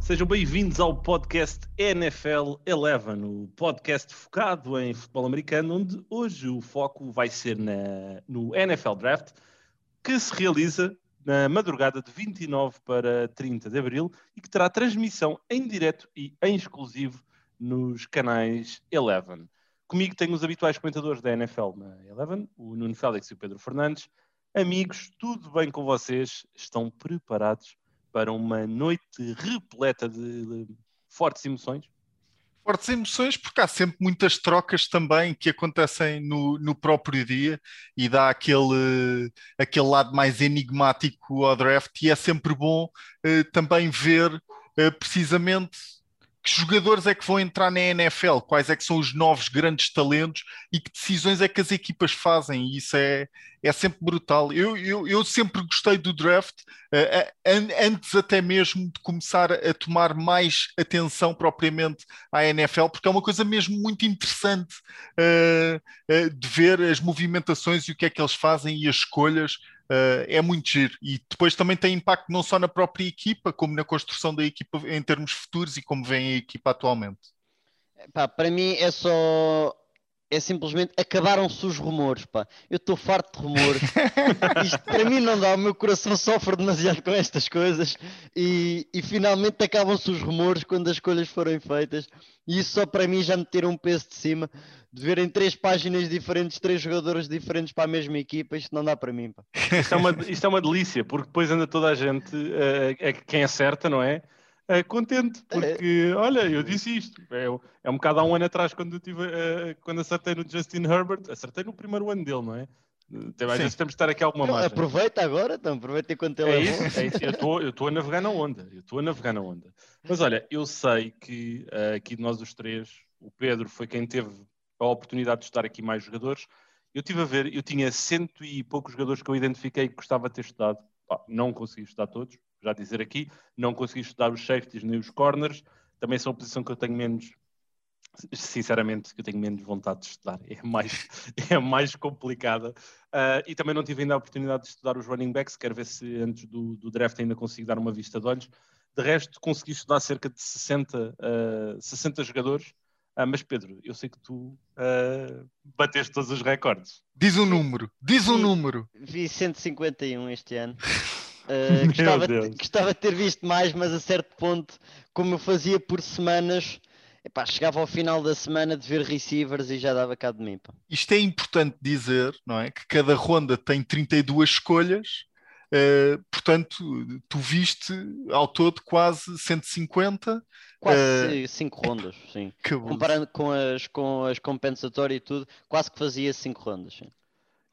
Sejam bem-vindos ao podcast NFL Eleven, o podcast focado em futebol americano, onde hoje o foco vai ser na, no NFL Draft, que se realiza na madrugada de 29 para 30 de abril e que terá transmissão em direto e em exclusivo nos canais Eleven. Comigo tenho os habituais comentadores da NFL na Eleven, o Nuno Félix e o Pedro Fernandes. Amigos, tudo bem com vocês? Estão preparados para uma noite repleta de, de fortes emoções? Fortes emoções, porque há sempre muitas trocas também que acontecem no, no próprio dia e dá aquele, aquele lado mais enigmático ao draft, e é sempre bom eh, também ver eh, precisamente que jogadores é que vão entrar na NFL, quais é que são os novos grandes talentos e que decisões é que as equipas fazem, e isso é, é sempre brutal. Eu, eu, eu sempre gostei do draft, uh, antes até mesmo de começar a tomar mais atenção propriamente à NFL, porque é uma coisa mesmo muito interessante uh, uh, de ver as movimentações e o que é que eles fazem e as escolhas. Uh, é muito giro. E depois também tem impacto não só na própria equipa, como na construção da equipa em termos futuros e como vem a equipa atualmente. Pá, para mim é só. É simplesmente acabaram-se os rumores, pá. Eu estou farto de rumores. Isto para mim não dá, o meu coração sofre demasiado com estas coisas e, e finalmente acabam-se os rumores quando as escolhas forem feitas. E isso só para mim já me tira um peso de cima de verem três páginas diferentes, três jogadores diferentes para a mesma equipa, isto não dá para mim. Pá. Isto, é uma, isto é uma delícia, porque depois anda toda a gente, uh, é quem acerta, não é? Uh, contente, porque olha, eu disse isto. É, é um bocado há um ano atrás, quando, eu tive, uh, quando acertei no Justin Herbert, acertei no primeiro ano dele, não é? Às vezes temos de estar aqui alguma margem. Aproveita agora, então, aproveita enquanto ele é, é isso, é isso. Eu estou a navegar na onda, eu estou a navegar na onda. Mas olha, eu sei que uh, aqui de nós os três, o Pedro foi quem teve a oportunidade de estudar aqui mais jogadores. Eu tive a ver, eu tinha cento e poucos jogadores que eu identifiquei que gostava de ter estudado. não consegui estudar todos, já dizer aqui, não consegui estudar os safeties nem os corners. Também são a posição que eu tenho menos, sinceramente, que eu tenho menos vontade de estudar. É mais, é mais complicada. Uh, e também não tive ainda a oportunidade de estudar os running backs. Quero ver se antes do, do draft ainda consigo dar uma vista de olhos. De resto, consegui estudar cerca de 60, uh, 60 jogadores ah, mas Pedro, eu sei que tu uh, bateste todos os recordes. Diz um número, diz um número. Vi 151 este ano. Uh, gostava, de, gostava de ter visto mais, mas a certo ponto, como eu fazia por semanas, epá, chegava ao final da semana de ver receivers e já dava cá de mim. Pá. Isto é importante dizer, não é? Que cada ronda tem 32 escolhas Uh, portanto, tu viste ao todo quase 150. Quase 5 uh, rondas, sim. Comparando com as, com as compensatórias e tudo, quase que fazia 5 rondas. Sim.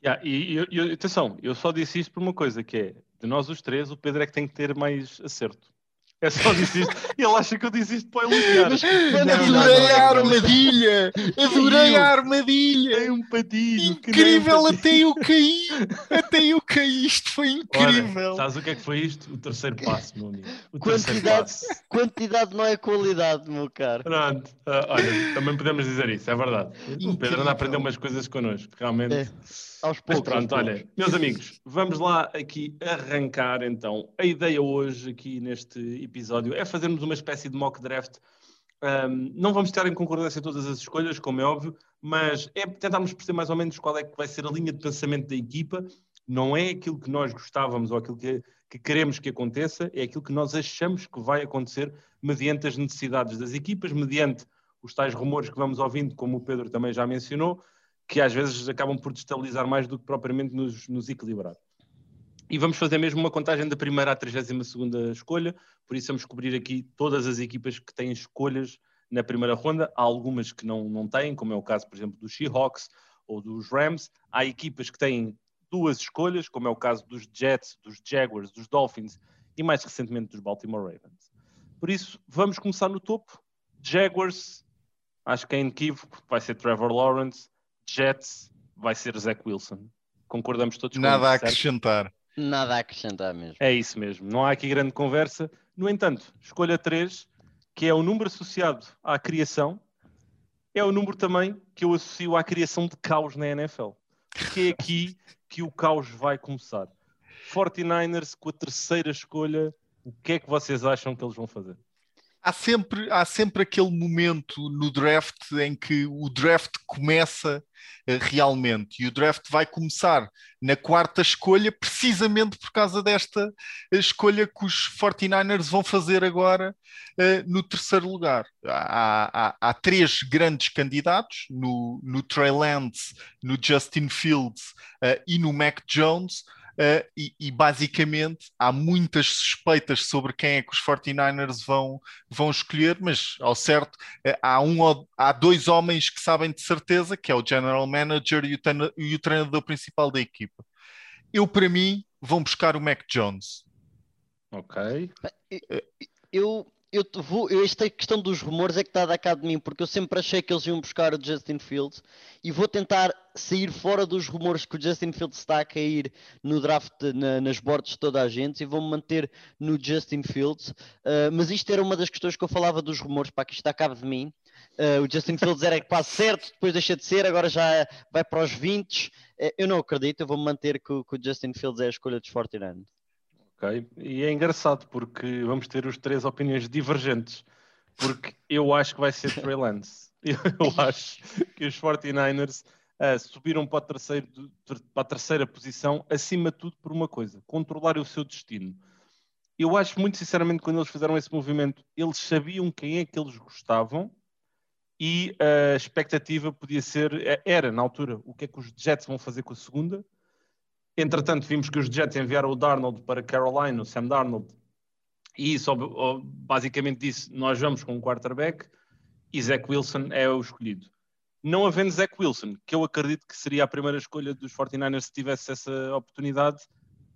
Yeah, e, e, e, atenção, eu só disse isto por uma coisa, que é, de nós os três, o Pedro é que tem que ter mais acerto. É só disse isto. E ele acha que eu disse isto para elogiar. Adorei a armadilha! Adorei a armadilha! Tem um patinho. Incrível, até eu caí! Até eu caí! Isto foi incrível! Ora, sabes o que é que foi isto? O terceiro passo, meu amigo. O quantidade, quantidade não é qualidade, meu caro. Pronto. Uh, olha, também podemos dizer isso, é verdade. Incrível. O Pedro anda a aprender umas coisas connosco, realmente. É. Aos poucos. Mas pronto, olha, meus amigos, vamos lá aqui arrancar então. A ideia hoje, aqui neste episódio, é fazermos uma espécie de mock draft. Um, não vamos estar em concordância em todas as escolhas, como é óbvio, mas é tentarmos perceber mais ou menos qual é que vai ser a linha de pensamento da equipa. Não é aquilo que nós gostávamos ou aquilo que, que queremos que aconteça, é aquilo que nós achamos que vai acontecer mediante as necessidades das equipas, mediante os tais rumores que vamos ouvindo, como o Pedro também já mencionou, que às vezes acabam por destabilizar mais do que propriamente nos, nos equilibrar. E vamos fazer mesmo uma contagem da primeira à 32 escolha, por isso vamos cobrir aqui todas as equipas que têm escolhas na primeira ronda. Há algumas que não, não têm, como é o caso, por exemplo, dos Seahawks ou dos Rams. Há equipas que têm duas escolhas, como é o caso dos Jets, dos Jaguars, dos Dolphins e mais recentemente dos Baltimore Ravens. Por isso, vamos começar no topo. Jaguars, acho que é inequívoco, vai ser Trevor Lawrence. Jets vai ser Zach Wilson. Concordamos todos Nada com isso, a acrescentar. Nada a acrescentar mesmo. É isso mesmo. Não há aqui grande conversa. No entanto, escolha 3, que é o número associado à criação, é o número também que eu associo à criação de caos na NFL. Porque é aqui que o caos vai começar. 49ers com a terceira escolha, o que é que vocês acham que eles vão fazer? Há sempre, há sempre aquele momento no draft em que o draft começa uh, realmente e o draft vai começar na quarta escolha, precisamente por causa desta escolha que os 49ers vão fazer agora uh, no terceiro lugar. Há, há, há, três grandes candidatos no, no Trey Lance, no Justin Fields uh, e no Mac Jones. Uh, e, e, basicamente há muitas suspeitas sobre quem é que os 49ers vão, vão escolher, mas ao certo uh, há, um, há dois homens que sabem de certeza, que é o General Manager e o, e o treinador principal da equipa. Eu, para mim, vão buscar o Mac Jones. Ok. Eu, eu vou, esta questão dos rumores é que está a dar cá de mim, porque eu sempre achei que eles iam buscar o Justin Fields e vou tentar sair fora dos rumores que o Justin Fields está a cair no draft, na, nas bordas de toda a gente e vou-me manter no Justin Fields. Uh, mas isto era uma das questões que eu falava dos rumores, para que isto está a cabo de mim. Uh, o Justin Fields era quase certo, depois deixa de ser, agora já vai para os 20. Uh, ah, eu não acredito, eu vou-me manter que, que, o Justin Fields é a escolha dos 49 Ok? E é engraçado porque vamos ter os três opiniões divergentes. Porque eu acho que vai ser Trey Lance. Eu acho que os 49ers uh, subiram para terceiro, para a terceira posição, acima de tudo, por uma coisa: controlar o seu destino. Eu acho muito sinceramente quando eles fizeram esse movimento, eles sabiam quem é que eles gostavam e a expectativa podia ser, era na altura, o que é que os Jets vão fazer com a segunda Entretanto, vimos que os Jets enviaram o Darnold para Carolina, o Sam Darnold, e isso basicamente disse: nós vamos com um quarterback e Zach Wilson é o escolhido. Não havendo Zach Wilson, que eu acredito que seria a primeira escolha dos 49ers se tivesse essa oportunidade,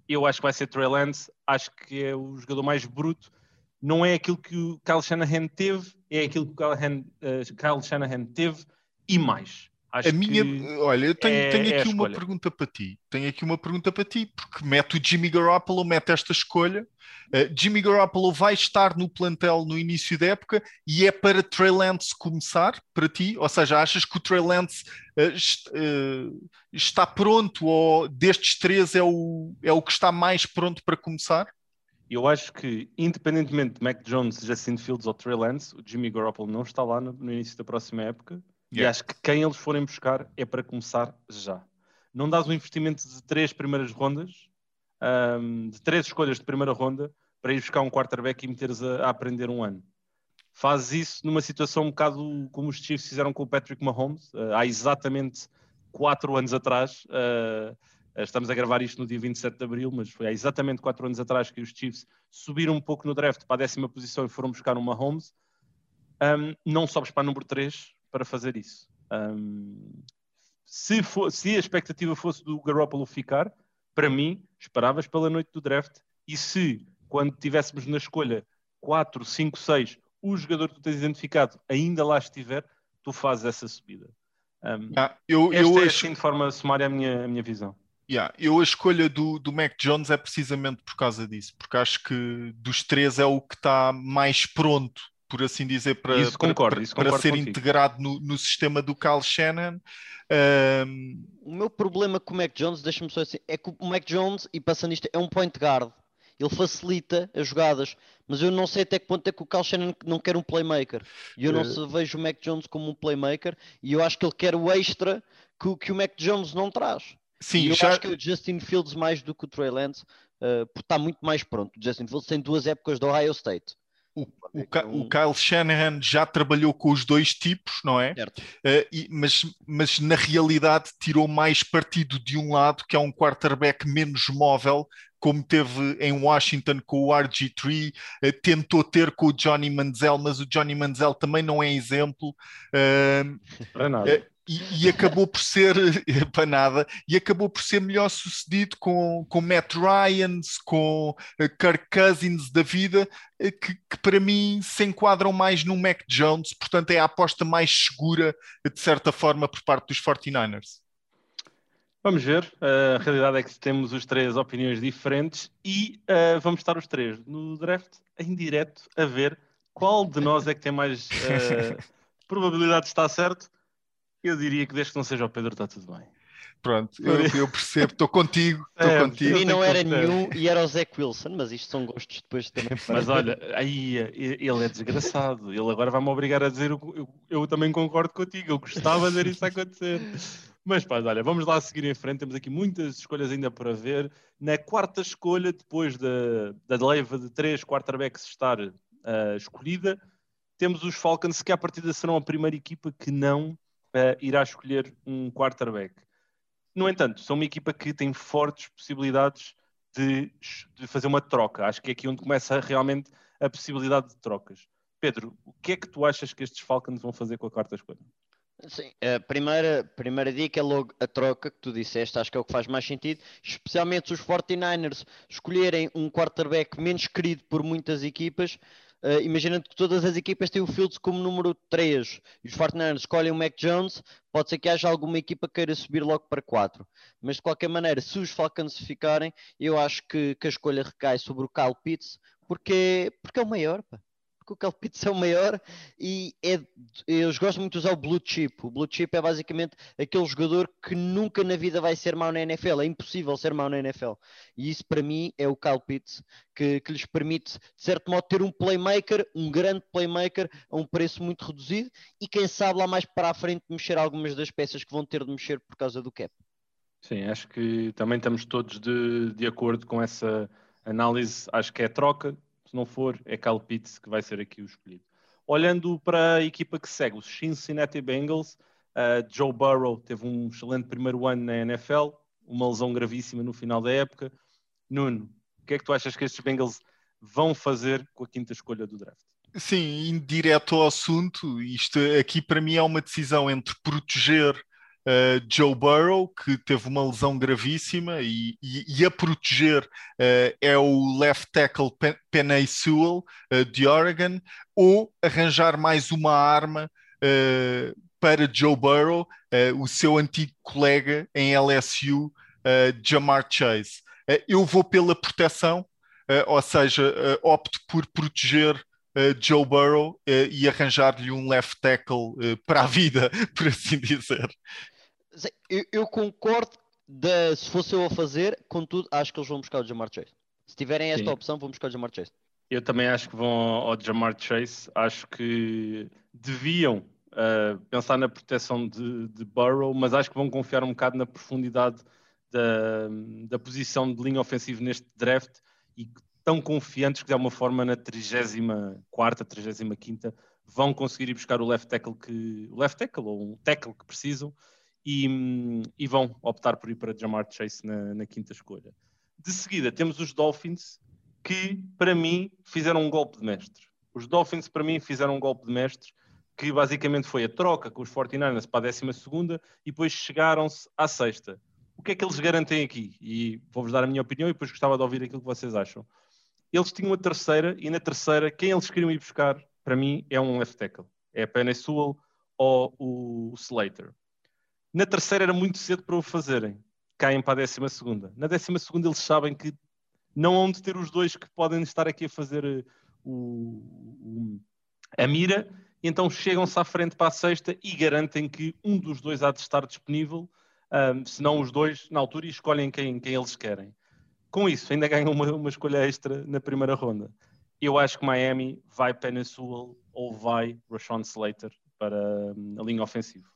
eu acho que vai ser Trey Lance, acho que é o jogador mais bruto. Não é aquilo que o Kyle Shanahan teve, é aquilo que o Kyle, Han, Kyle Shanahan teve e mais. Acho a minha, olha, eu tenho, é, tenho é aqui é uma pergunta para ti. Tenho aqui uma pergunta para ti, porque mete o Jimmy Garoppolo, mete esta escolha. Uh, Jimmy Garoppolo vai estar no plantel no início da época e é para Trey Lance começar para ti? Ou seja, achas que o Trey Lance uh, est, uh, está pronto ou destes três é o, é o que está mais pronto para começar? Eu acho que, independentemente de Mac Jones, Justin Fields ou Trey Lance, o Jimmy Garoppolo não está lá no, no início da próxima época Yeah. E acho que quem eles forem buscar é para começar já. Não dás um investimento de três primeiras rondas, um, de três escolhas de primeira ronda, para ir buscar um quarterback e meteres a, a aprender um ano. Fazes isso numa situação um bocado como os Chiefs fizeram com o Patrick Mahomes, uh, há exatamente quatro anos atrás. Uh, estamos a gravar isto no dia 27 de abril, mas foi há exatamente quatro anos atrás que os Chiefs subiram um pouco no draft para a décima posição e foram buscar um Mahomes. Um, não sobes para a número 3, para fazer isso. Um, se, for, se, a expectativa fosse do Garoppolo ficar, para mim, esperavas pela noite do draft. E se, quando tivéssemos na escolha 4, 5, 6, o jogador que tu tens identificado ainda lá estiver, tu fazes essa subida. Um, ah, eu, esta eu é acho... assim de forma sumária a minha, a minha visão. Yeah, eu a escolha do, do Mac Jones é precisamente por causa disso, porque acho que dos três é o que está mais pronto por assim dizer, para, isso concordo, para, isso para ser contigo. integrado no, no, sistema do Kyle Shannon. Um... O meu problema com o Mac Jones, deixa-me só assim, é que o Mac Jones, e passando isto, é um point guard. Ele facilita as jogadas, mas eu não sei até que ponto é que o Kyle Shannon não quer um playmaker. E eu não uh... vejo o Mac Jones como um playmaker, e eu acho que ele quer o extra que, que o Mac Jones não traz. Sim, e eu já... acho que é o Justin Fields mais do que o Trey Lance, uh, porque está muito mais pronto. O Justin Fields tem duas épocas do Ohio State. O, o, o, Kyle Shanahan já trabalhou com os dois tipos, não é? Certo. Uh, e, mas, mas na realidade tirou mais partido de um lado, que é um quarterback menos móvel, como teve em Washington com o RG3, uh, eh, tentou ter com o Johnny Manziel, mas o Johnny Manziel também não é exemplo. Uh, Para nada e, e, acabou por ser para nada e acabou por ser melhor sucedido com, com Matt Ryan, com uh, Kirk Cousins da vida, uh, que, que, para mim se enquadram mais no Mac Jones, portanto é a aposta mais segura de certa forma por parte dos 49ers. Vamos ver, uh, a realidade é que temos os três opiniões diferentes e uh, vamos estar os três no draft em direto a ver qual de nós é que tem mais probabilidade está certo, eu diria que desde que não seja o Pedro está tudo bem. Pronto, eu, eu percebo, estou contigo, estou É, contigo. E não era nenhum e era o Zach Wilson, mas isto são gostos depois também. Mas olha, aí ele é desgraçado. Ele agora vai-me obrigar a dizer eu, eu também concordo contigo. Eu gostava de ver isso acontecer. Mas pá, olha, vamos lá seguir em frente. Temos aqui muitas escolhas ainda para ver. Na quarta escolha, depois da, da leva de três quarterbacks estar ah, escolhida, temos os Falcons que à partida serão a primeira equipa que não ah, irá escolher um quarterback. No entanto, são uma equipa que tem fortes possibilidades de, de fazer uma troca. Acho que é aqui onde começa realmente a possibilidade de trocas. Pedro, o que é que tu achas que estes Falcons vão fazer com a quarta escolha? Sim, a primeira, primeira dica é logo a troca que tu disseste, acho que é o que faz mais sentido, especialmente se os 49ers escolherem um quarterback menos querido por muitas equipas, eh, imaginando que todas as equipas têm o Fields como número 3 e os 49ers escolhem o Mac Jones, pode ser que haja alguma equipa que queira subir logo para 4. Mas de qualquer maneira, se os Falcons ficarem, eu acho que, que a escolha recai sobre o Kyle Pitts, porque, porque é o maior, pá. Porque o é o maior e é, gosto muito de usar o blue chip. O blue chip é basicamente aquele jogador que nunca na vida vai ser mau na NFL. É impossível ser mau na NFL. E isso para mim é o Pitts que, que lhes permite, de certo modo, ter um playmaker, um grande playmaker, a um preço muito reduzido e quem sabe lá mais para a frente mexer algumas das peças que vão ter de mexer por causa do cap. Sim, acho que também estamos todos de, de acordo com essa análise. Acho que é troca. Se não for, é Kyle Pitts que vai ser aqui o escolhido. Olhando para a equipa que segue, os Cincinnati Bengals, uh, Joe Burrow teve um excelente primeiro ano na NFL, uma lesão gravíssima no final da época. Nuno, o que é que tu achas que estes Bengals vão fazer com a quinta escolha do draft? Sim, indo direto ao assunto, isto aqui para mim é uma decisão entre proteger uh, Joe Burrow, que teve uma lesão gravíssima, e, e, e a proteger uh, é o left tackle Pen Penei Sewell, uh, de Oregon, ou arranjar mais uma arma para Joe Burrow, o seu antigo colega em LSU, Jamar Chase. eu vou pela proteção, ou seja, opto por proteger Uh, Joe Burrow uh, e arranjar-lhe um left tackle uh, para a vida, por assim dizer. Eu, eu concordo de, se fosse eu a fazer, contudo, acho que eles vão buscar o Jamar Chase. Se tiverem esta Sim. opção, vão buscar o Jamar Chase. Eu também acho que vão ao Jamar Chase. Acho que deviam pensar na proteção de, de, Burrow, mas acho que vão confiar um bocado na profundidade da, da posição de linha ofensiva neste draft e tão confiantes que de alguma forma na 34ª, 35ª vão conseguir ir buscar o left tackle que o left tackle ou um tackle que precisam e, e vão optar por ir para Jamar Chase na, na, quinta escolha. De seguida temos os Dolphins que para mim fizeram um golpe de mestre. Os Dolphins para mim fizeram um golpe de mestre que basicamente foi a troca com os 49ers para a 12ª e depois chegaram-se à sexta. O que é que eles garantem aqui? E vou-vos dar a minha opinião e depois gostava de ouvir aquilo que vocês acham eles tinham a terceira, e na terceira, quem eles queriam ir buscar, para mim, é um left tackle. É a Penny Sewell ou o Slater. Na terceira era muito cedo para o fazerem. Caem para a décima segunda. Na décima segunda eles sabem que não hão de ter os dois que podem estar aqui a fazer o, o, a mira, e então chegam-se à frente para a sexta e garantem que um dos dois há de estar disponível, um, se não os dois, na altura, e escolhem quem, quem eles querem com isso, ainda ganham uma, uma, escolha extra na primeira ronda. Eu acho que Miami vai Penny Sewell ou vai Rashawn Slater para hum, a linha ofensiva.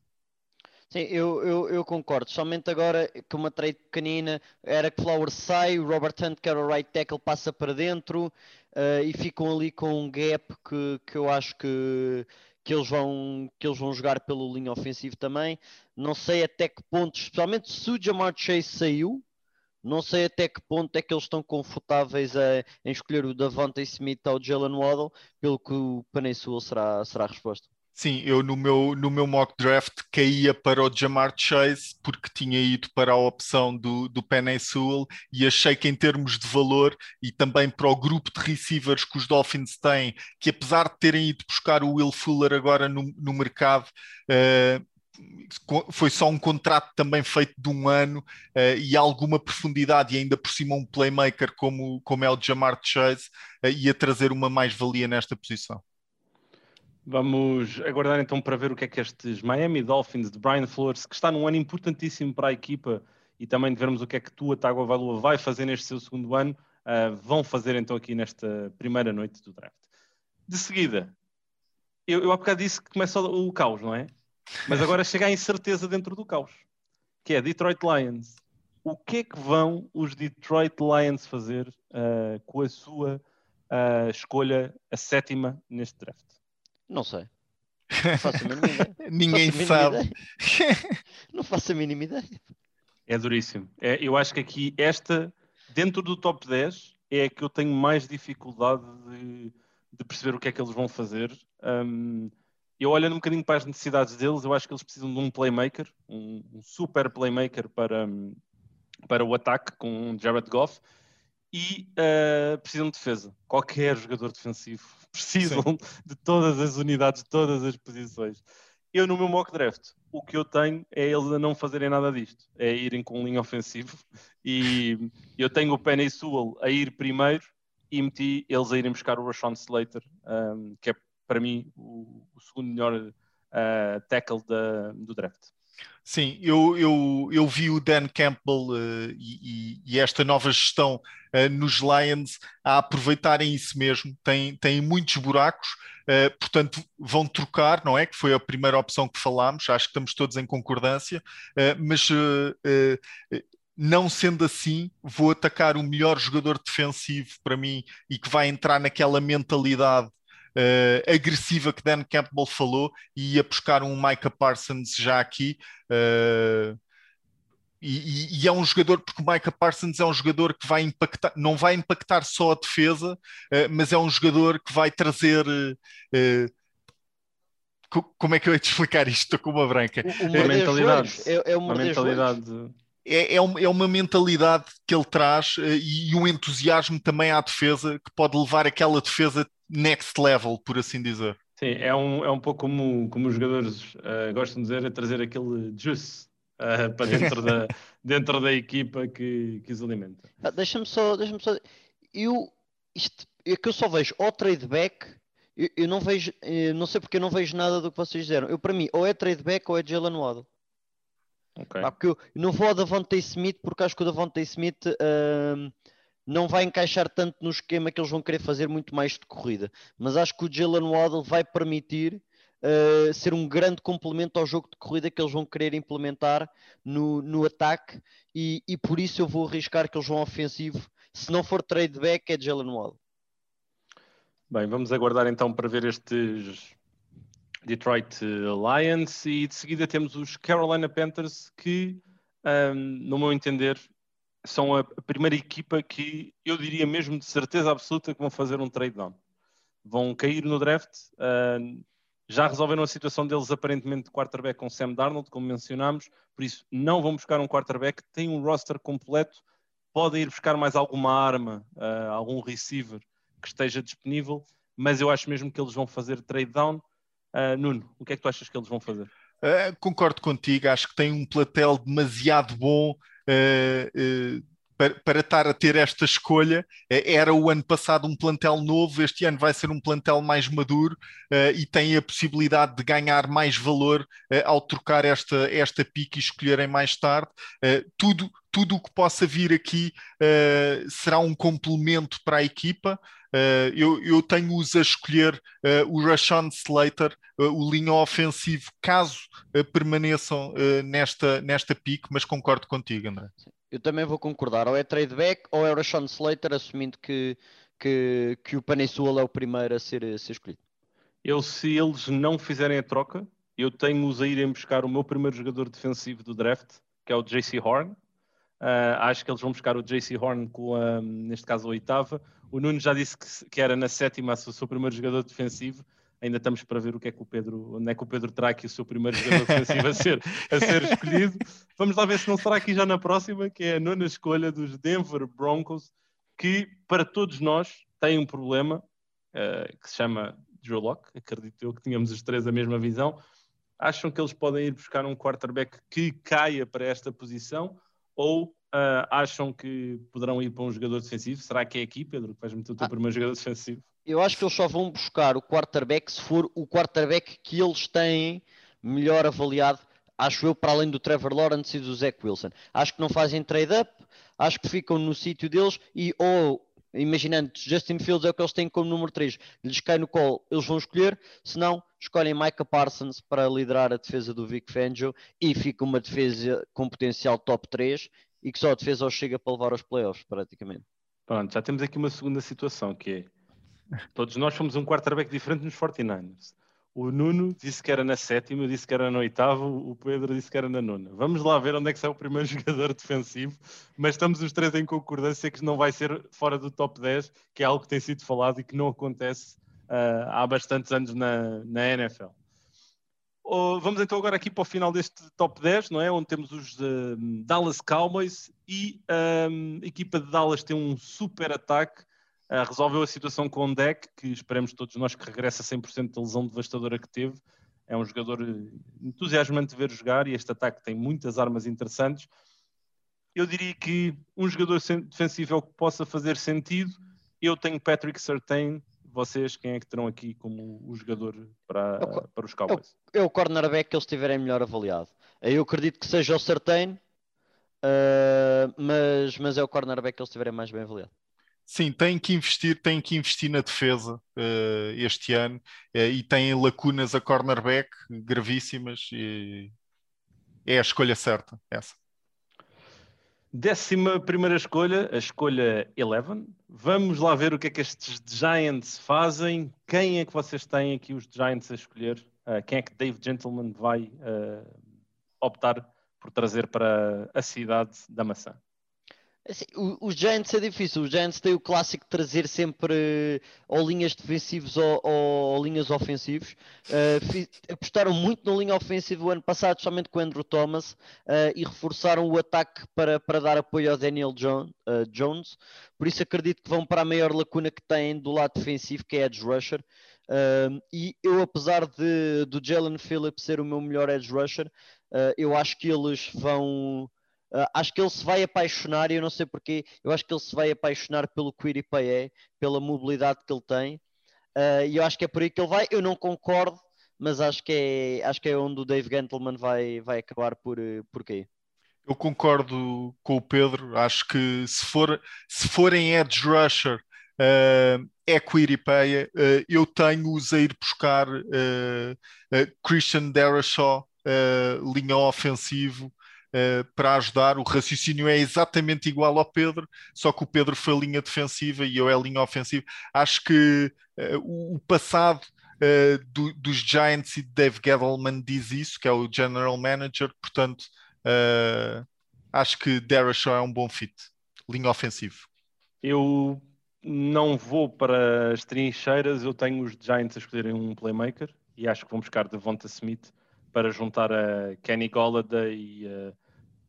Sim, eu, eu, eu, concordo. Somente agora que uma trade pequenina, Eric Flowers sai, o Robert Hunt, que era o right tackle, passa para dentro uh, e ficam ali com um gap que, que eu acho que, que, eles vão, que eles vão jogar pelo linha ofensivo também. Não sei até que ponto, especialmente se o Jamar Chase saiu, não sei até que ponto é que eles estão confortáveis a, em escolher o Davante Smith ou o Jalen Waddle, pelo que o Peninsul será, será a resposta. Sim, eu no meu, no meu mock draft caía para o Jamar Chase porque tinha ido para a opção do, do Penny Sewell e achei que em termos de valor e também para o grupo de receivers que os Dolphins têm, que apesar de terem ido buscar o Will Fuller agora no, no mercado, uh, foi só um contrato também feito de um ano uh, e alguma profundidade e ainda por cima um playmaker como, como é o Jamar Chase uh, ia trazer uma mais-valia nesta posição. Vamos aguardar então para ver o que é que estes Miami Dolphins de Brian Flores, que está num ano importantíssimo para a equipa, e também de vermos o que é que tua Tágua Valua vai fazer neste seu segundo ano, uh, vão fazer então aqui nesta primeira noite do draft. De seguida, eu, eu há bocado disse que começa o, o caos, não é? Mas agora chega a incerteza dentro do caos, que é Detroit Lions. O que é que vão os Detroit Lions fazer uh, com a sua uh, escolha, a sétima, neste draft? Não sei. Não faço a mínima ideia. Ninguém sabe. ideia. Não faço a mínima ideia. É duríssimo. É, eu acho que aqui, esta, dentro do top 10, é a que eu tenho mais dificuldade de, de perceber o que é que eles vão fazer. Um, eu olhando um bocadinho para as necessidades deles, eu acho que eles precisam de um playmaker, um, um super playmaker para, para o ataque com Jared Goff e uh, precisam de defesa. Qualquer jogador defensivo precisam Sim. de todas as unidades, de todas as posições. Eu, no meu mock draft, o que eu tenho é eles a não fazerem nada disto, é irem com linha ofensivo. E eu tenho o Penny Sewell a ir primeiro e meti eles a irem buscar o Rashawn Slater, um, que é para mim o, o segundo melhor uh, tackle da, do draft. Sim, eu, eu, eu vi o Dan Campbell uh, e, e, esta nova gestão uh, nos Lions a aproveitarem isso mesmo. Tem, tem muitos buracos, uh, portanto, vão trocar, não é? Que foi a primeira opção que falámos, acho que estamos todos em concordância, mas não sendo assim, vou atacar o melhor jogador defensivo para mim e que vai entrar naquela mentalidade Uh, agressiva que Dan Campbell falou e ia buscar um Micah Parsons já aqui. Uh, e, e, é um jogador, porque o Micah Parsons é um jogador que vai impactar, não vai impactar só a defesa, uh, mas é um jogador que vai trazer. como é que eu ia te explicar isto? Estou com uma branca. Uma mentalidade. É, é uma, uma mentalidade. É, é, uma, é, uma, mentalidade que ele traz e um entusiasmo também à defesa que pode levar aquela defesa next level, por assim dizer. Sim, é um, é um pouco como, como os jogadores uh, gostam de dizer, é trazer aquele juice uh, para dentro da, dentro da equipa que, que os alimenta. Ah, deixa-me só, deixa só. Eu, isto, é que eu só vejo ou trade back, eu, eu não vejo, eu não sei porque eu não vejo nada do que vocês disseram. Eu, para mim, ou é trade back ou é Jalen Waddle. Okay. Ah, porque eu não vou ao Davante Smith porque acho que o Davante Smith. Uh, não vai encaixar tanto no esquema que eles vão querer fazer muito mais de corrida. Mas acho que o Jalen Waddle vai permitir uh, ser um grande complemento ao jogo de corrida que eles vão querer implementar no, no ataque e, e por isso eu vou arriscar que eles vão ofensivo. Se não for trade back, é Jalen Waddle. Bem, vamos aguardar então para ver estes Detroit Lions e de seguida temos os Carolina Panthers que, um, no meu entender, são a primeira equipa que eu diria mesmo de certeza absoluta que vão fazer um trade down. Vão cair no draft. Uh, já resolveram a situação deles aparentemente de quarterback com Sam Darnold, como mencionámos, por isso não vão buscar um quarterback, têm um roster completo, podem ir buscar mais alguma arma, uh, algum receiver que esteja disponível, mas eu acho mesmo que eles vão fazer trade down. Uh, Nuno, o que é que tu achas que eles vão fazer? Uh, concordo contigo, acho que tem um platel demasiado bom para, para estar a ter esta escolha. era o ano passado um plantel novo, este ano vai ser um plantel mais maduro e tem a possibilidade de ganhar mais valor ao trocar esta, esta pique e escolherem mais tarde. tudo, tudo o que possa vir aqui será um complemento para a equipa. Uh, eu, eu tenho-os a escolher uh, o Rashawn Slater, uh, o linha ofensivo, caso permaneçam nesta, nesta pique, mas concordo contigo, André. Eu também vou concordar, ou é trade back ou é o Rashawn Slater, assumindo que, que, que o Peninsuala é o primeiro a ser, a ser escolhido. Eu, se eles não fizerem a troca, eu tenho-os a irem buscar o meu primeiro jogador defensivo do draft, que é o JC Horn. Uh, acho que eles vão buscar o JC Horn com, a, neste caso, a oitava. O Nuno já disse que, que era na sétima o seu primeiro jogador defensivo. Ainda estamos para ver o que é que o Pedro, onde é que o Pedro terá aqui o seu primeiro jogador defensivo a ser, a ser escolhido. Vamos lá ver se não será aqui já na próxima, que é a nona escolha dos Denver Broncos, que para todos nós tem um problema uh, que se chama Drew Locke. Acredito eu que tínhamos os três a mesma visão. Acham que eles podem ir buscar um quarterback que caia para esta posição ou uh, acham que poderão ir para um jogador defensivo? Será que é aqui, Pedro, que vais meter o teu ah, primeiro jogador defensivo? Eu acho que eles só vão buscar o quarterback se for o quarterback que eles têm melhor avaliado, acho eu, para além do Trevor Lawrence e do Zach Wilson. Acho que não fazem trade-up, acho que ficam no sítio deles e ou imaginando Justin Fields é o que eles têm como número 3, lhes cai no colo, eles vão escolher, se não, escolhem Micah Parsons para liderar a defesa do Vic Fangio e fica uma defesa com potencial top 3 e que só a defesa os chega para levar aos playoffs, praticamente. Pronto, já temos aqui uma segunda situação que é todos nós fomos um quarterback diferente nos 49ers. O Nuno disse que era na sétima, disse que era na oitava, o Pedro disse que era na nona. Vamos lá ver onde é que sai o primeiro jogador defensivo, mas estamos os três em concordância que não vai ser fora do top 10, que é algo que tem sido falado e que não acontece uh, há bastantes anos na, na NFL. Oh, vamos então agora aqui para o final deste top 10, não é? Onde temos os uh, Dallas Cowboys e a equipa de Dallas tem um super ataque Uh, resolveu a situação com o Deck, que esperemos todos nós que regressa 100% da lesão devastadora que teve. É um jogador entusiasmante de ver jogar e este ataque tem muitas armas interessantes. Eu diria que um jogador defensivo é o que possa fazer sentido. Eu tenho Patrick Sertain. Vocês, quem é que terão aqui como o jogador para, eu, para os Cowboys? É o cornerback que eles tiverem melhor avaliado. Eu acredito que seja o Sertain, uh, mas, mas é o cornerback que eles tiverem mais bem avaliado. Sim, tem que investir, tem que investir na defesa uh, este ano uh, e tem lacunas a cornerback gravíssimas e é a escolha certa essa. Décima primeira escolha, a escolha 11. Vamos lá ver o que é que estes Giants fazem. Quem é que vocês têm aqui os Giants a escolher? Uh, quem é que Dave Gentleman vai optar por trazer para a cidade da maçã? Assim, os Giants é difícil. Os Giants têm o clássico de trazer sempre ou linhas defensivas ou, ou, ou linhas ofensivas. Uh, apostaram muito na linha ofensiva o ano passado, somente com o Andrew Thomas, uh, e reforçaram o ataque para, para dar apoio ao Daniel John, Jones. Por isso acredito que vão para a maior lacuna que têm do lado defensivo, que é edge rusher. e eu, apesar de, do Jalen Phillips ser o meu melhor edge rusher, eu acho que eles vão Uh, acho que ele se vai apaixonar, e eu não sei porquê, eu acho que ele se vai apaixonar pelo Quiripay, pela mobilidade que ele tem, uh, e eu acho que é por aí que ele vai. Eu não concordo, mas acho que é, acho que é onde o Dave Gentleman vai, vai acabar por, por quê? Eu concordo com o Pedro, acho que se, for, se forem edge rusher uh, é Quiripay, uh, eu tenho-os a ir buscar Christian Derashaw, linha ofensivo, uh, para ajudar. O raciocínio é exatamente igual ao Pedro, só que o Pedro foi linha defensiva e eu é linha ofensiva. Acho que uh, o passado uh, do, dos Giants e Dave Gettleman diz isso, que é o general manager, portanto, acho que Derashaw é um bom fit, linha ofensiva. Eu não vou para as trincheiras, eu tenho os Giants a escolherem um playmaker e acho que vão buscar Devonta Smith para juntar a Kenny Golladay e a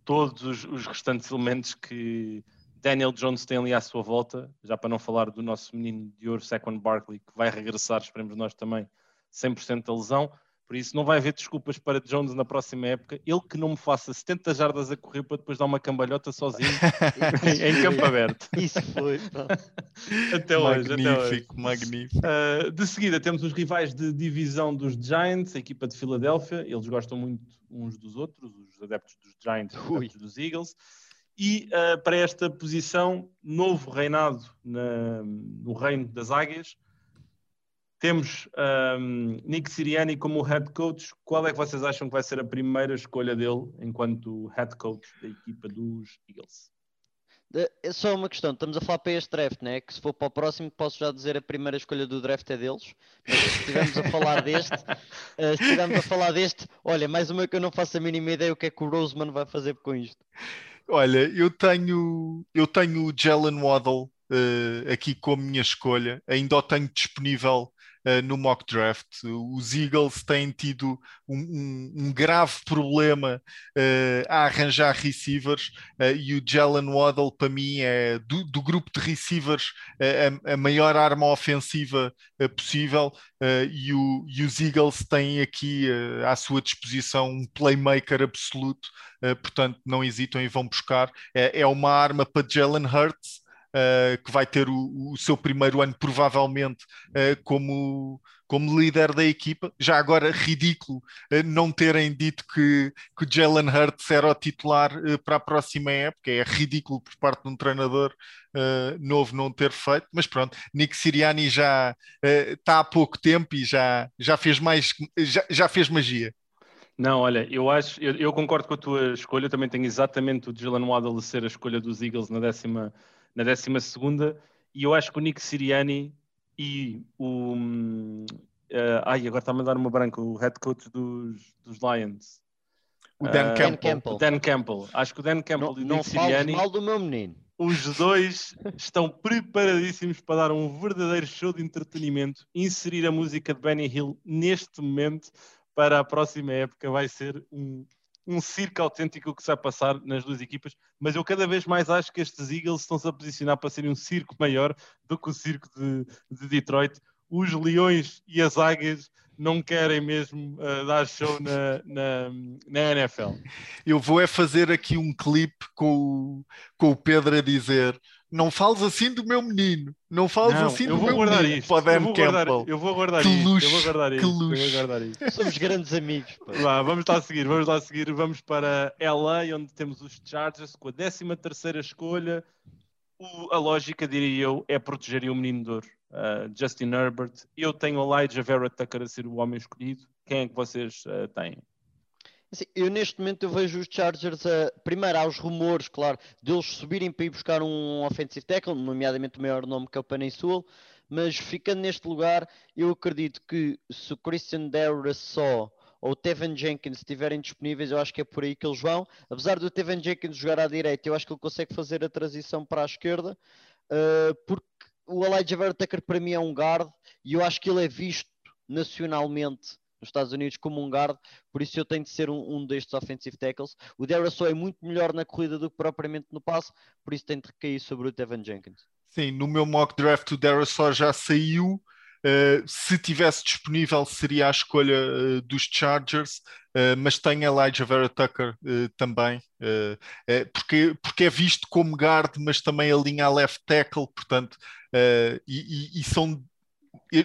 todos os, os, restantes elementos que Daniel Jones tem ali à sua volta, já para não falar do nosso menino de ouro, Saquon Barkley, que vai regressar, esperemos nós também, 100% da lesão. Por isso, não vai haver desculpas para Jones na próxima época. Ele que não me faça 70 jardas a correr para depois dar uma cambalhota sozinho em campo aberto. Isso foi. até hoje. Magnífico, até hoje. magnífico. Uh, de seguida, temos os rivais de divisão dos Giants, a equipa de Filadélfia. Eles gostam muito uns dos outros, os adeptos dos Giants e adeptos dos Eagles. E uh, para esta posição, novo reinado na, no reino das águias, temos um, Nick Siriani como head coach. Qual é que vocês acham que vai ser a primeira escolha dele enquanto head coach da equipa dos Eagles? É só uma questão, estamos a falar para este draft, né? que se for para o próximo posso já dizer a primeira escolha do draft é deles, mas se estivermos a falar deste, uh, se estivermos a falar deste, olha, mais uma que eu não faço a mínima ideia o que é que o Roseman vai fazer com isto. Olha, eu tenho, eu tenho o Jalen Waddle uh, aqui como minha escolha, ainda o tenho disponível uh, no mock draft. Os Eagles têm tido um, um, um grave problema uh, a arranjar receivers uh, e o Jalen Waddle, para mim, é do, do grupo de receivers a, a, maior arma ofensiva possível. E, o, e, os Eagles têm aqui à sua disposição um playmaker absoluto, portanto, não hesitam e vão buscar. É, é uma arma para Jalen Hurts. Uh, que vai ter o, o, seu primeiro ano, provavelmente, uh, como, como líder da equipa. Já agora, ridículo uh, não terem dito que, que Jalen Hurts era o titular para a próxima época. É ridículo por parte de um treinador novo não ter feito, mas pronto, Nick Siriani já está há pouco tempo e já, já fez mais, já, já fez magia. Não, olha, eu acho, eu, eu, concordo com a tua escolha, eu também tenho exatamente o Jalen Waddle ser a escolha dos Eagles na décima, na décima segunda, e eu acho que o Nick Siriani e o uh, ai, agora está-me a dar uma branca, o head coach dos, dos Lions. O Dan, uh, Campbell. Dan Campbell. Acho que o Dan Campbell não, e o Nick Siriani. mal do meu menino. Os dois estão preparadíssimos para dar um verdadeiro show de entretenimento, inserir a música de Benny Hill neste momento para a próxima época vai ser um, um circo autêntico que se vai passar nas duas equipas, mas eu cada vez mais acho que estes Eagles estão-se a posicionar para serem um circo maior do que o circo de, de Detroit. Os Leões e as Águias não querem mesmo uh, dar show na, na, na, NFL. Eu vou é fazer aqui um clipe com, com o Pedro a dizer não fales assim do meu menino, não fales não, assim do meu menino. Isto, eu, vou guardar, eu vou guardar luxo, eu vou guardar luxo. Eu vou guardar isto. Somos grandes amigos. Vá, vamos lá a seguir, vamos lá a seguir, vamos para LA, onde temos os Chargers com a 13 terceira escolha. O, a lógica, diria eu, é proteger o menino de ouro. Uh, Justin Herbert. Eu tenho Elijah Vera Tucker a ser o homem escolhido. Quem é que vocês uh, têm? Eu neste momento eu vejo os Chargers a, primeiro há os rumores, claro, deles subirem para ir buscar um offensive tackle, nomeadamente o maior nome que é o Sewell, mas ficando neste lugar, eu acredito que se o Christian Dara só ou Tevin Jenkins estiverem disponíveis, eu acho que é por aí que eles vão. Apesar do Tevin Jenkins jogar à direita, eu acho que ele consegue fazer a transição para a esquerda, uh, porque o Elijah Vera Tucker para mim é um guard e eu acho que ele é visto nacionalmente nos Estados Unidos como um guard, por isso eu tenho de ser um, um destes offensive tackles. O Deraso é muito melhor na corrida do que propriamente no passe, por isso tem de recair sobre o Tevin Jenkins. Sim, no meu mock draft o Deraso já saiu. Uh, se tivesse disponível seria a escolha uh, dos Chargers, uh, mas tem Elijah Vera Tucker também, porque, porque é visto como guard, mas também alinha a left tackle, portanto, e, e, e, são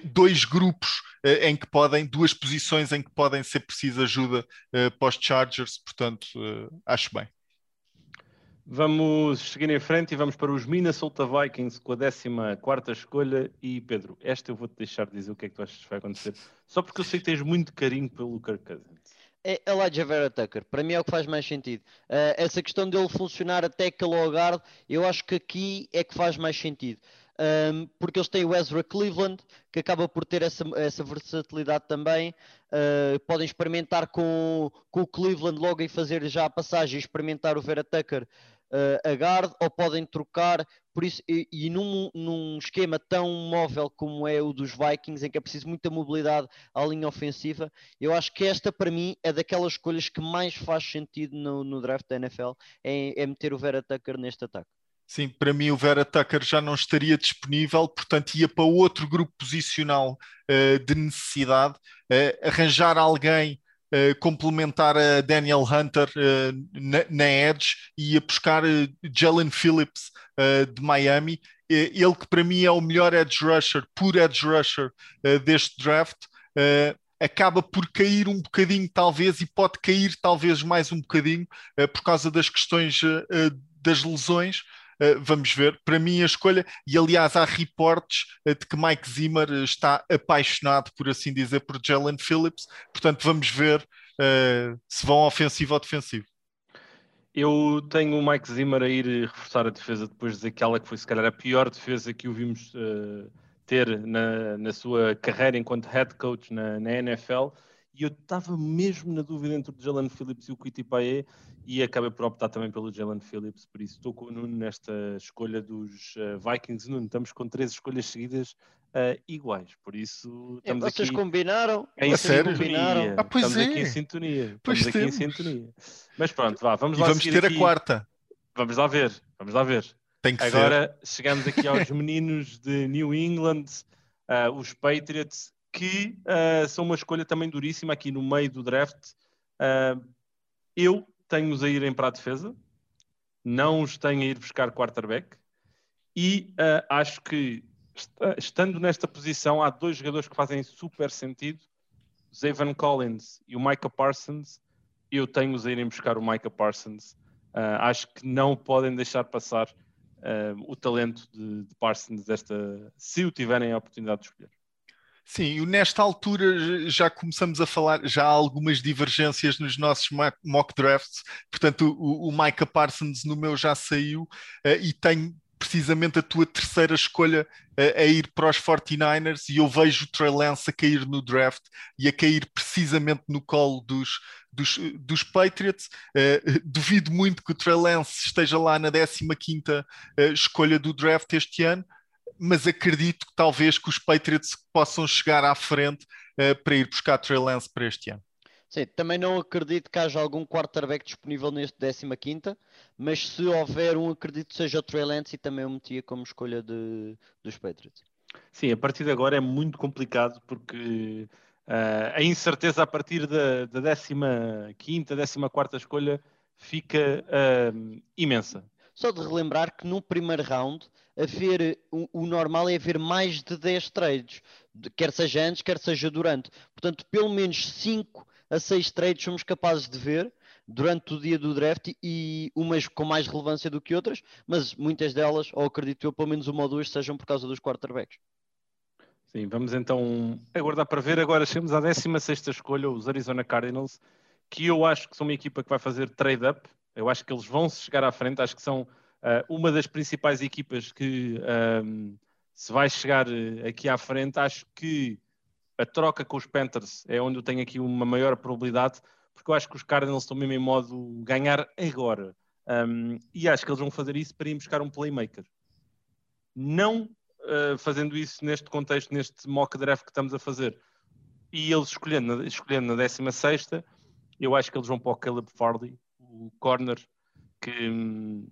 dois grupos em que podem, duas posições em que podem ser preciso ajuda uh, para os Chargers, portanto, uh, acho bem. Vamos seguir em frente e vamos para os Minnesota Vikings com a 14 escolha. E Pedro, esta eu vou-te deixar dizer o que é que tu achas que vai acontecer, só porque eu sei que tens muito carinho pelo Kirk Cousins. É Elijah Vera Tucker, para mim é o que faz mais sentido. Uh, essa questão dele funcionar até aquele lugar, eu acho que aqui é que faz mais sentido um, porque eles têm o Ezra Cleveland, que acaba por ter essa, essa versatilidade também. Uh, podem experimentar com, com o Cleveland logo e fazer já a passagem e experimentar o Vera Tucker uh, a guard, ou podem trocar. Por isso, e, e num, num, esquema tão móvel como é o dos Vikings, em que é preciso muita mobilidade à linha ofensiva, eu acho que esta para mim é daquelas escolhas que mais faz sentido no, no draft da NFL, é, é meter o Vera Tucker neste ataque. Sim, para mim o Vera Tucker já não estaria disponível, portanto ia para outro grupo posicional uh, de necessidade, uh, arranjar alguém uh, complementar a Daniel Hunter na, na, Edge e ia buscar Jalen Phillips de Miami, ele que para mim é o melhor edge rusher, puro edge rusher deste draft, acaba por cair um bocadinho talvez e pode cair talvez mais um bocadinho por causa das questões das lesões, vamos ver. Para mim, a escolha, e aliás, há reportes uh, de que Mike Zimmer eh, está apaixonado, por assim dizer, por Jalen Phillips. Portanto, vamos ver se vão ofensivo ou defensivo. Eu tenho o Mike Zimmer a ir reforçar a defesa depois daquela que foi, se calhar, a pior defesa que o vimos ter na, na sua carreira enquanto head coach na, na NFL e eu estava mesmo na dúvida entre o Jalen Phillips e o Quiti Pae e acabei por optar também pelo Jalen Phillips, por isso estou com o Nuno nesta escolha dos uh, Vikings. Nuno, estamos com três escolhas seguidas uh, iguais, por isso é, estamos é, vocês aqui combinaram? Em sério? Combinaram. Ah, pois estamos é. aqui em sintonia. Pois estamos temos. aqui em sintonia. Mas pronto, vá, vamos e lá vamos ter aqui. a quarta. Vamos lá ver, vamos lá ver. Tem que Agora ser. chegamos aqui aos meninos de New England, uh, os Patriots, que uh, são uma escolha também duríssima aqui no meio do draft. Uh, eu tenho-os a irem para a defesa, não os tenho a ir buscar quarterback, E uh, acho que, estando nesta posição, há dois jogadores que fazem super sentido: Zayvon Collins e o Micah Parsons. Eu tenho-os a irem buscar o Micah Parsons. Acho que não podem deixar passar o talento de, de Parsons desta, se o tiverem a oportunidade de escolher. Sim, nesta altura já começamos a falar, já há algumas divergências nos nossos mock drafts, portanto o, o Micah Parsons no meu já saiu uh, e tenho precisamente a tua terceira escolha uh, a ir para os 49ers e eu vejo o Trey Lance a cair no draft e a cair precisamente no colo dos, dos, dos Patriots. Uh, duvido muito que o Trey Lance esteja lá na 15ª escolha do draft este ano, mas acredito que talvez que os Patriots possam chegar à frente uh, para ir buscar Trey Lance para este ano. Sim, também não acredito que haja algum quarterback disponível neste 15 mas se houver um, acredito que seja o Trey Lance e também o metia como escolha de, dos Patriots. Sim, a partir de agora é muito complicado porque uh, a incerteza a partir da, da 15 14 escolha fica uh, imensa. Só de relembrar que no primeiro round haver o, o, normal é haver mais de 10 trades, quer seja antes, quer seja durante. Portanto, pelo menos 5 a 6 trades somos capazes de ver durante o dia do draft e umas com mais relevância do que outras, mas muitas delas, ou acredito eu, pelo menos uma ou duas, sejam por causa dos quarterbacks. Sim, vamos então aguardar para ver. Agora chegamos à 16 escolha, os Arizona Cardinals, que eu acho que são uma equipa que vai fazer trade-up. Eu acho que eles vão se chegar à frente, acho que são uma das principais equipas que um, se vai chegar eh, aqui à frente, acho que a troca com os Panthers é onde eu tenho aqui uma maior probabilidade, porque eu acho que os Cardinals estão mesmo em modo ganhar agora. Um, e acho que eles vão fazer isso para ir buscar um playmaker. Não uh, fazendo isso neste contexto, neste mock draft que estamos a fazer, e eles escolhendo, escolhendo na 16, eu acho que eles vão para o Caleb Farley, o corner, que hum,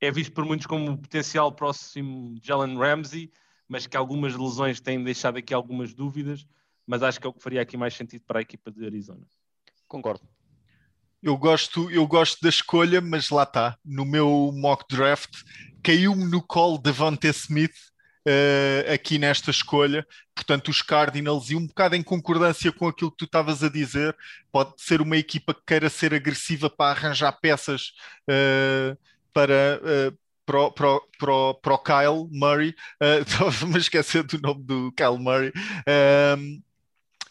é visto por muitos como o potencial próximo de Jalen Ramsey, mas que algumas lesões têm deixado aqui algumas dúvidas, mas acho que é o que faria aqui mais sentido para a equipa de Arizona. Concordo. Eu gosto, eu gosto da escolha, mas lá está. No meu mock draft caiu-me no colo de Devante Smith uh, aqui nesta escolha. Portanto, os Cardinals, e um bocado em concordância com aquilo que tu estavas a dizer, pode ser uma equipa que queira ser agressiva para arranjar peças. Uh, para, uh, para, para, para, para o Kyle Murray, uh, estava-me a esquecer do nome do Kyle Murray. Um,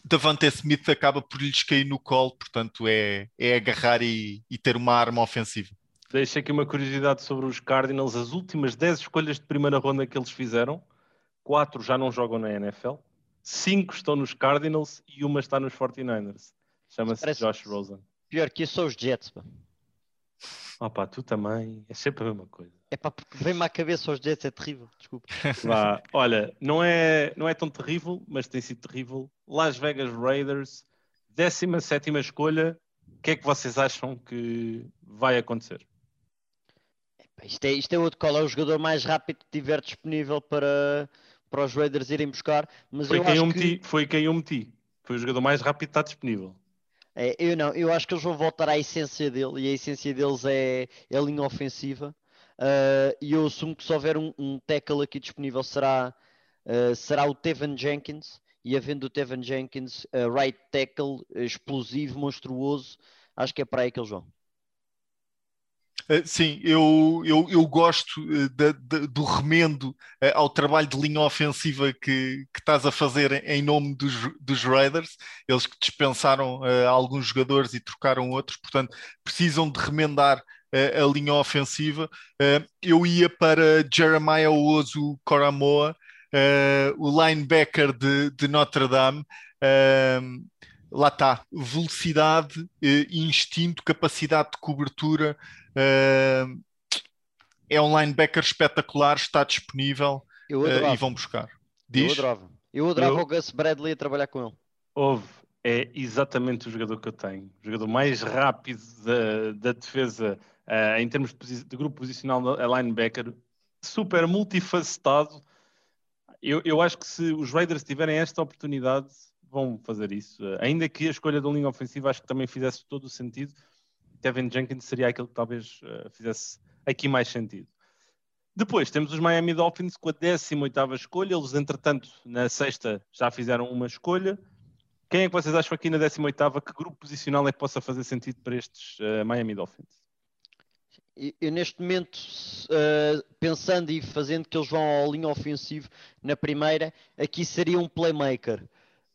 Davante Smith acaba por lhes cair no colo, portanto é, é agarrar e, e ter uma arma ofensiva. Deixa aqui uma curiosidade sobre os Cardinals. As últimas 10 escolhas de primeira ronda que eles fizeram, 4 já não jogam na NFL, 5 estão nos Cardinals e uma está nos 49ers. Chama-se Josh Rosen. Pior que isso são os Jets. Pá. Opa, tu também, é sempre a mesma coisa. É pá, porque vem-me à cabeça os Jets, é terrível, desculpa. Vá, olha, não é, não é tão terrível, mas tem sido terrível. Las Vegas Raiders, 17 escolha, o que é que vocês acham que vai acontecer? Isto é, isto é outro qual é o jogador mais rápido que tiver disponível para, para os Raiders irem buscar. Mas foi, eu quem eu meti, que... foi quem eu meti. Foi o jogador mais rápido que está disponível. É, eu não, eu acho que eles vão voltar à essência dele e a essência deles é, é a linha ofensiva. Uh, e eu assumo que se houver um, um tackle aqui disponível será, uh, será o Tevan Jenkins. E havendo o Tevan Jenkins, uh, right tackle, explosivo, monstruoso, acho que é para aí que eles vão. Eh, sim, eu, eu, eu gosto de, do remendo uh, ao trabalho de linha ofensiva que, que estás a fazer em, em nome dos, dos Raiders. Eles que dispensaram alguns jogadores e trocaram outros, portanto, precisam de remendar a linha ofensiva. eu ia para Jeremiah Ozu Coramoa, o linebacker de, de Notre Dame lá está, velocidade, instinto, capacidade de cobertura, Uh, é um linebacker espetacular, está disponível uh, e vão buscar. Diz? Eu adorava. Eu adorava eu... o Gus Bradley a trabalhar com ele. Houve. É exatamente o jogador que eu tenho. O jogador mais rápido da, da defesa uh, em termos de, de, grupo posicional a linebacker. Super multifacetado. Eu, eu acho que se os Raiders tiverem esta oportunidade, vão fazer isso. Uh, ainda que a escolha da linha ofensiva acho que também fizesse todo o sentido Kevin Jenkins seria aquele que talvez uh, fizesse aqui mais sentido. Depois temos os Miami Dolphins com a 18 escolha. Eles, entretanto, na sexta já fizeram uma escolha. Quem é que vocês acham aqui na 18? Que grupo posicional é que possa fazer sentido para estes uh, Miami Dolphins? Eu, neste momento, uh, pensando e fazendo que eles vão ao linha ofensivo na primeira, aqui seria um playmaker.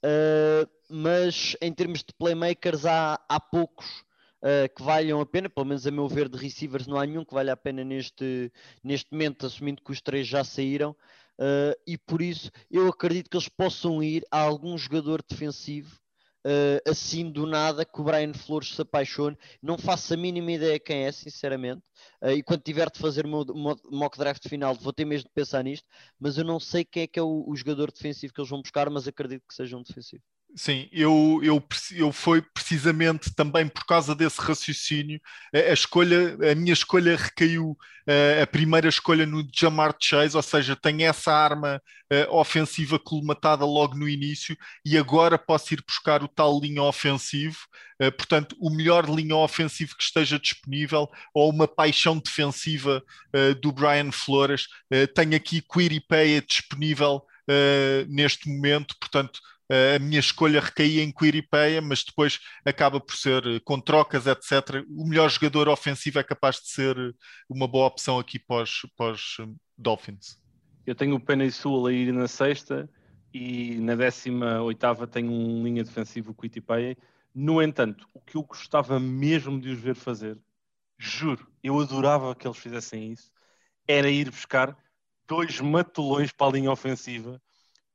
Uh, mas em termos de playmakers, há, há poucos uh, que valham a pena, pelo menos a meu ver, de receivers não há nenhum que valha a pena neste, neste momento, assumindo que os três já saíram. Uh, e por isso eu acredito que eles possam ir a algum jogador defensivo uh, assim do nada que o Brian Flores se apaixone. Não faço a mínima ideia quem é, sinceramente. Uh, e quando tiver de fazer o meu mock draft final, vou ter mesmo de pensar nisto. Mas eu não sei quem é que é o, o jogador defensivo que eles vão buscar, mas acredito que seja um defensivo. Sim, eu, eu, eu foi precisamente também por causa desse raciocínio, a, a escolha, a minha escolha recaiu, a, a, primeira escolha no Jamar Chase, ou seja, tem essa arma ofensiva colmatada logo no início e agora posso ir buscar o tal linha ofensivo, portanto, o melhor linha ofensivo que esteja disponível ou uma paixão defensiva do Brian Flores. tenho aqui Quiripay disponível neste momento, portanto a minha escolha recaía em Quiripaya, mas depois acaba por ser, eh, com trocas, etc. O melhor jogador ofensivo é capaz de ser uma boa opção aqui para os eh, Dolphins. Eu tenho o Penny Sul a ir na sexta e na décima oitava tenho um linha defensivo, o Quiripaya. No entanto, o que eu gostava mesmo de os ver fazer, juro, eu adorava que eles fizessem isso, era ir buscar dois matulões para a linha ofensiva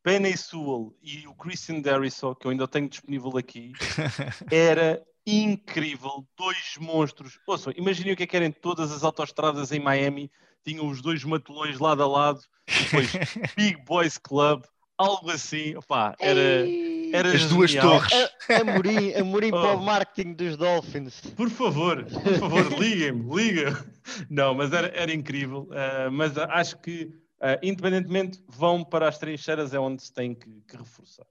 Penny Sewell e o Christian Darrisaw, que eu ainda tenho disponível aqui, era incrível. Dois monstros. Ouçam, imaginem o que é que eram todas as autoestradas em Miami. Tinham os dois matulões lado a lado. Depois Big Boys Club, algo assim. Opa, era, era as duas torres. A, Amorim, Amorim oh. para o marketing dos Dolphins. Por favor, por favor, liguem-me, liguem. Não, mas era, era incrível. Uh, mas acho que Uh, independentemente, vão para as trincheiras, é onde se tem que, que, reforçar.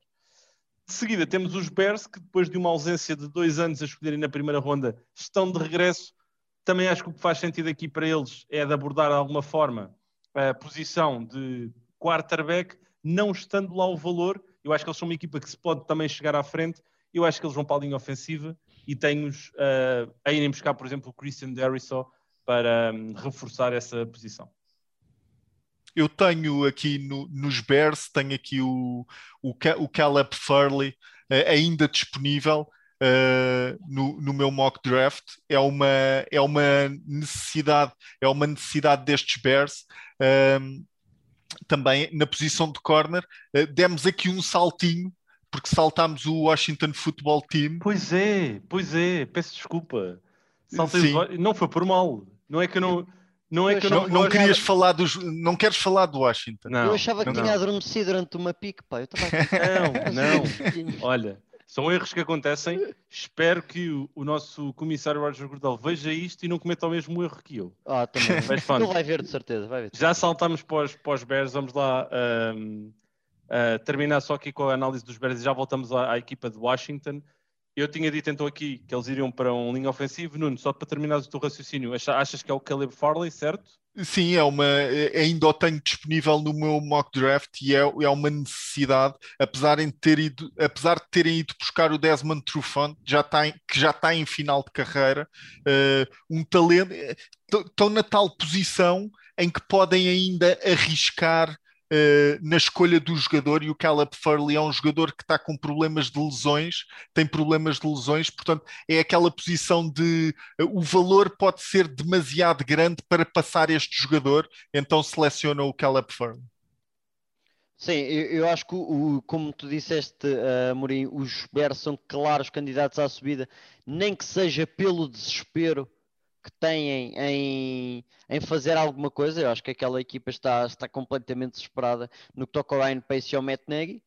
De seguida, temos os Bears, que depois de uma ausência de dois anos a escolherem na primeira ronda, estão de regresso. Também acho que o que faz sentido aqui para eles é de abordar de alguma forma a posição de quarterback, não estando lá o valor. Eu acho que eles são uma equipa que se pode também chegar à frente. Eu acho que eles vão para a linha ofensiva e tenho-os uh, a irem buscar, por exemplo, o Christian Darrisaw para um, reforçar essa posição. Eu tenho aqui no, nos Bears, tenho aqui o, o, o Caleb Furley uh, ainda disponível uh, no, no meu mock draft. É uma, é uma necessidade, é uma necessidade destes Bears. Uh, também na posição de corner, uh, demos aqui um saltinho porque saltámos o Washington Football Team. Pois é, pois é, peço desculpa. Saltei. Não foi por mal. Não é que eu não. Não é que não, não, não querias falar dos. Não queres falar do Washington. Não, eu achava que não, tinha adormecido durante uma pique, pá. Eu. Não, não. Olha, são erros que acontecem. Espero que o, o nosso comissário Roger Gordal veja isto e não cometa o mesmo erro que eu. Ah, também. Mas, Ele vai ver, de certeza. Vai ver. Já saltamos para os, para os Bears. Vamos lá um, uh, terminar só aqui com a análise dos Bears e já voltamos à, à equipa de Washington. Eu tinha dito então aqui que eles iriam para um linha ofensivo. Nuno, só para terminar o teu raciocínio, achas que é o Caleb Farley, certo? Sim, é uma, é, ainda o tenho disponível no meu mock draft e é, é uma necessidade, apesar de, ter ido, apesar de terem ido buscar o Desmond Trufant, já está em, que já está em final de carreira, uh, um talento, estão na tal posição em que podem ainda arriscar uh, na escolha do jogador e o Caleb Furley é um jogador que está com problemas de lesões, tem problemas de lesões, portanto é aquela posição de uh, o valor pode ser demasiado grande para passar este jogador, então seleciona o Caleb Furley. Sim, eu, eu, acho que, o, como tu disseste, uh, Amorim, os Bears são claros candidatos à subida, nem que seja pelo desespero que têm em, em fazer alguma coisa. Eu acho que aquela equipa está, está completamente desesperada no que toca ao Ryan Pace e ao Matt Nagy.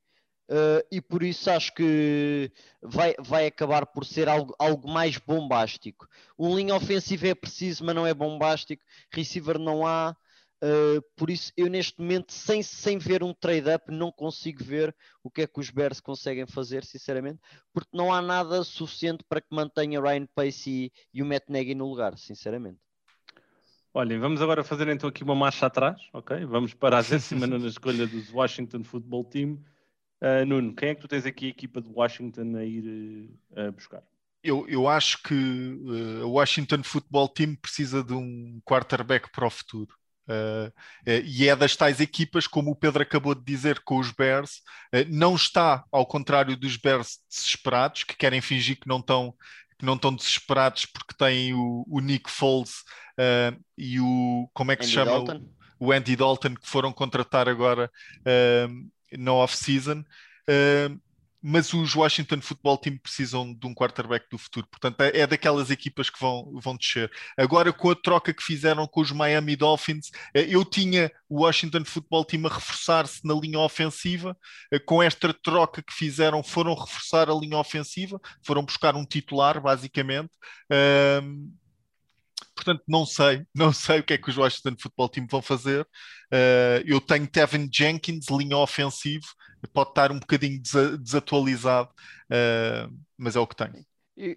Uh, e por isso acho que vai, vai acabar por ser algo, algo mais bombástico. Um linha ofensiva é preciso, mas não é bombástico. Receiver não há. Uh, por isso, eu neste momento, sem, sem ver um trade-up, não consigo ver o que é que os Bears conseguem fazer, sinceramente, porque não há nada suficiente para que mantenha Ryan Pace e, e o Matt Nagy no lugar, sinceramente. Olhem, vamos agora fazer então aqui uma marcha atrás, ok? Vamos para a décima na escolha dos Washington Football Team. Uh, Nuno, quem é que tu tens aqui a equipa de Washington a ir uh, buscar? Eu, eu acho que uh, o Washington Football Team precisa de um quarterback para o futuro. Uh, uh, e é das tais equipas, como o Pedro acabou de dizer com os Bears, uh, não está ao contrário dos Bears desesperados, que querem fingir que não estão, que não estão desesperados porque têm o, o Nick Foles e o como é que Andy se chama? Dalton. O, o Andy Dalton que foram contratar agora no off-season mas os Washington Football Team precisam de um quarterback do futuro, portanto é, é, daquelas equipas que vão, vão descer. Agora com a troca que fizeram com os Miami Dolphins, eh, eu tinha o Washington Football Team a reforçar-se na linha ofensiva, eh, com esta troca que fizeram foram reforçar a linha ofensiva, foram buscar um titular basicamente. Um, portanto não sei, não sei o que é que os Washington Football Team vão fazer. Uh, eu tenho Tevin Jenkins, linha ofensivo, pode estar um bocadinho desatualizado, uh, mas é o que tenho.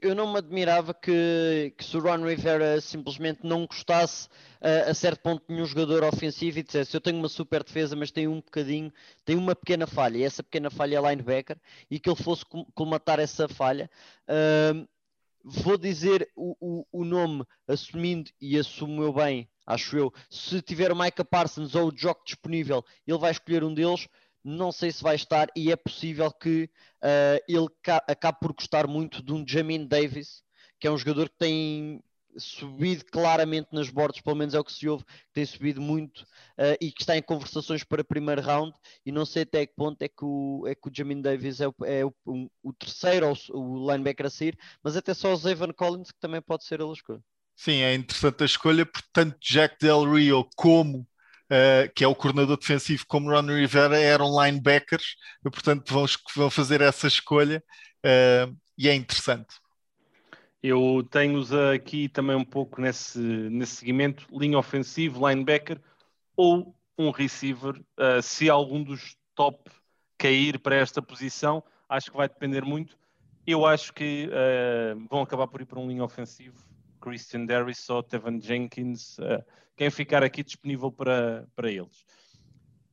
Eu não me admirava que, que se o Ron Rivera simplesmente não gostasse uh, a certo ponto de nenhum jogador ofensivo e dissesse eu tenho uma super defesa, mas tenho um bocadinho, tem uma pequena falha, e essa pequena falha é linebacker, e que ele fosse colmatar essa falha. Uh, vou dizer o, o, o, nome assumindo e assumo eu bem, acho eu. Se tiver o Micah Parsons ou o Jock disponível, ele vai escolher um deles não sei se vai estar e é possível que uh, ele acabe por gostar muito de um Jamin Davis, que é um jogador que tem subido claramente nas bordas, pelo menos é o que se ouve, que tem subido muito uh, e que está em conversações para primeiro round e não sei até que ponto é que o, é que o Jamin Davis é o, é o, um, o terceiro ou o linebacker a sair, mas até só o Zayvon Collins que também pode ser a escolha. Sim, é interessante a escolha, portanto Jack Del Rio como uh, que é o coordenador defensivo, como Ron Rivera, eram linebackers, portanto vão, vão fazer essa escolha uh, e é interessante. Eu tenho-os aqui também um pouco nesse, nesse segmento, linha ofensiva, linebacker ou um receiver, uh, se algum dos top cair para esta posição, acho que vai depender muito. Eu acho que uh, vão acabar por ir para um linha ofensivo, Christian Darris ou Tevan Jenkins, uh, quem ficar aqui disponível para, para eles.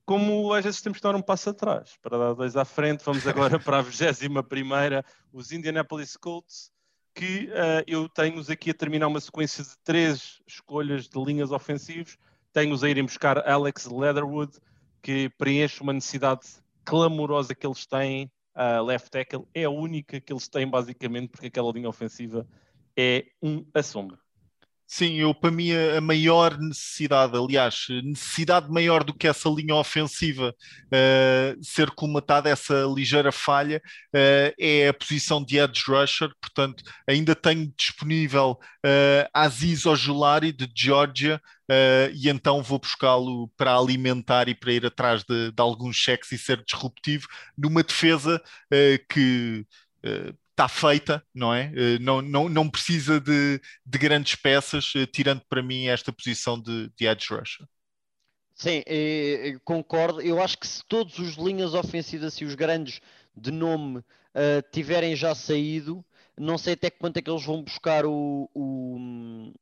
Como às vezes temos que dar um passo atrás, para dar dois à frente, vamos agora para a 21 primeira, os Indianapolis Colts, que uh, eu tenho-os aqui a terminar uma sequência de três escolhas de linhas ofensivos. Tenho-os a irem buscar Alex Leatherwood, que preenche uma necessidade clamorosa que eles têm, uh, left tackle, é a única que eles têm basicamente, porque aquela linha ofensiva é um assombro. Sim, eu para mim a maior necessidade, aliás, necessidade maior do que essa linha ofensiva uh, ser colmatada, essa ligeira falha, uh, é a posição de edge rusher, portanto ainda tenho disponível uh, Aziz Ojulari de Georgia uh, e então vou buscá-lo para alimentar e para ir atrás de, de alguns cheques e ser disruptivo numa defesa que está feita, não é? Eh, não, não, não precisa de, de grandes peças, eh, tirando para mim esta posição de, de edge rusher. Sim, concordo. Eu acho que se todos os linhas ofensivas e os grandes de nome uh, tiverem já saído, não sei até quanto é que eles vão buscar o, o,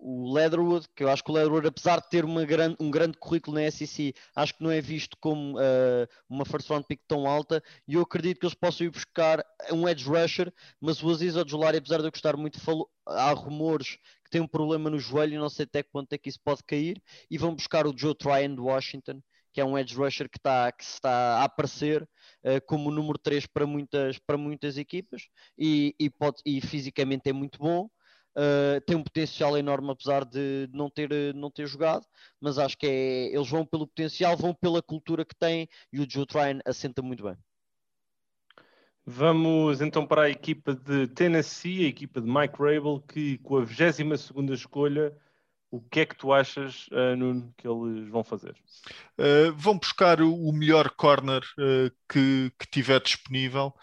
o Leatherwood, que eu acho que o Leatherwood, apesar de ter grande, um grande currículo na SEC, acho que não é visto como uh, uma first round pick tão alta, e eu acredito que eles possam ir buscar um edge rusher, mas o Aziz Odjulari, apesar de eu gostar muito, falou, há rumores que tem um problema no joelho, não sei até quanto é que isso pode cair, e vão buscar o Joe Tryon de Washington, que é um edge rusher que está, que está a aparecer uh, como número 3 para muitas, para muitas equipas, e, e, pode, e fisicamente é muito bom, Uh, tem um potencial enorme, apesar de não ter, não ter jogado, mas acho que é, eles vão pelo potencial, vão pela cultura que têm e o Joe Tryon assenta muito bem. Vamos então para a equipa de Tennessee, a equipa de Mike Rabel, que com a 22 escolha, o que é que tu achas, uh, Nuno, que eles vão fazer? Uh, vão buscar o, o melhor corner uh, que, que tiver disponível,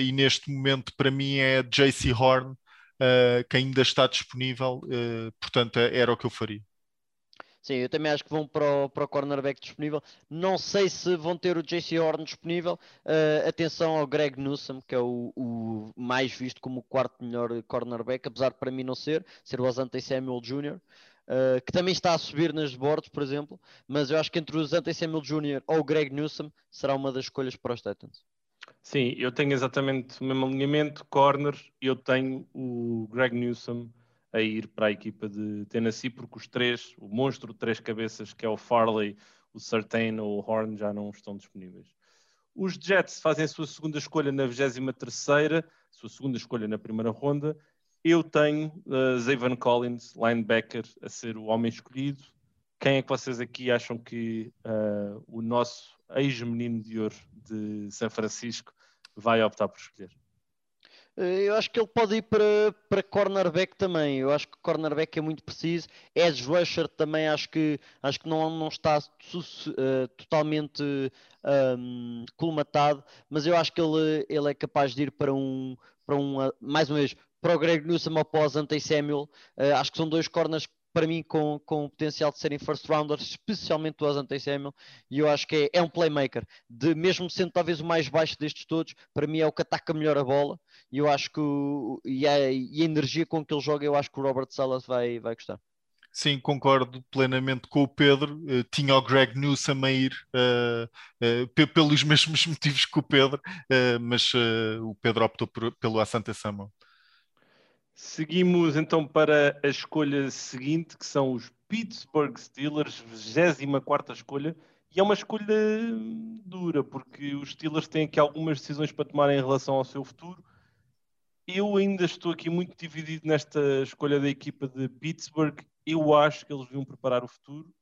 e neste momento para mim é JC Horn, uh, que ainda está disponível, uh, portanto era o que eu faria. Sim, eu também acho que vão para o, para o cornerback disponível. Não sei se vão ter o JC Horn disponível. Uh, atenção ao Greg Newsom, que é o, o, mais visto como o quarto melhor cornerback, apesar de para mim não ser, ser o Asante Samuel Jr. uh, que também está a subir nas boards, por exemplo, mas eu acho que entre o Zante Samuel Jr. ou o Greg Newsom será uma das escolhas para os Titans. Sim, eu tenho exatamente o mesmo alinhamento, corner, eu tenho o Greg Newsom a ir para a equipa de Tennessee, porque os três, o monstro de três cabeças, que é o Farley, o Certain ou o Horn, já não estão disponíveis. Os Jets fazem a sua segunda escolha na 23ª, sua segunda escolha na primeira ronda. Eu tenho uh, Zayvon Collins, linebacker, a ser o homem escolhido. Quem é que vocês aqui acham que uh, o nosso ex-menino de ouro de São Francisco vai optar por escolher? Eh, eu acho que ele pode ir para, para cornerback também. Eu acho que cornerback é muito preciso. Edge rusher também acho que, acho que não, não está uh, totalmente um, colmatado, mas eu acho que ele, ele é capaz de ir para um, para um mais uma vez, para o Greg Newsom após Ante Samuel. Uh, acho que são dois corners para mim com, com o potencial de serem first rounders, especialmente o Asante Samuel, e eu acho que é, é, um playmaker, de, mesmo sendo talvez o mais baixo destes todos, para mim é o que ataca melhor a bola, e eu acho que o, e, a, e a energia com que ele joga, eu acho que o Robert Salas vai, vai gostar. Sim, concordo plenamente com o Pedro. Uh, tinha o Greg Newsom a ir uh, uh, pelos mesmos motivos que o Pedro, mas o Pedro optou por, pelo Asante Samuel. Seguimos então para a escolha seguinte, que são os Pittsburgh Steelers, 24 escolha, e é uma escolha dura, porque os Steelers têm aqui algumas decisões para tomar em relação ao seu futuro. Eu ainda estou aqui muito dividido nesta escolha da equipa de Pittsburgh. Eu acho que eles vão preparar o futuro,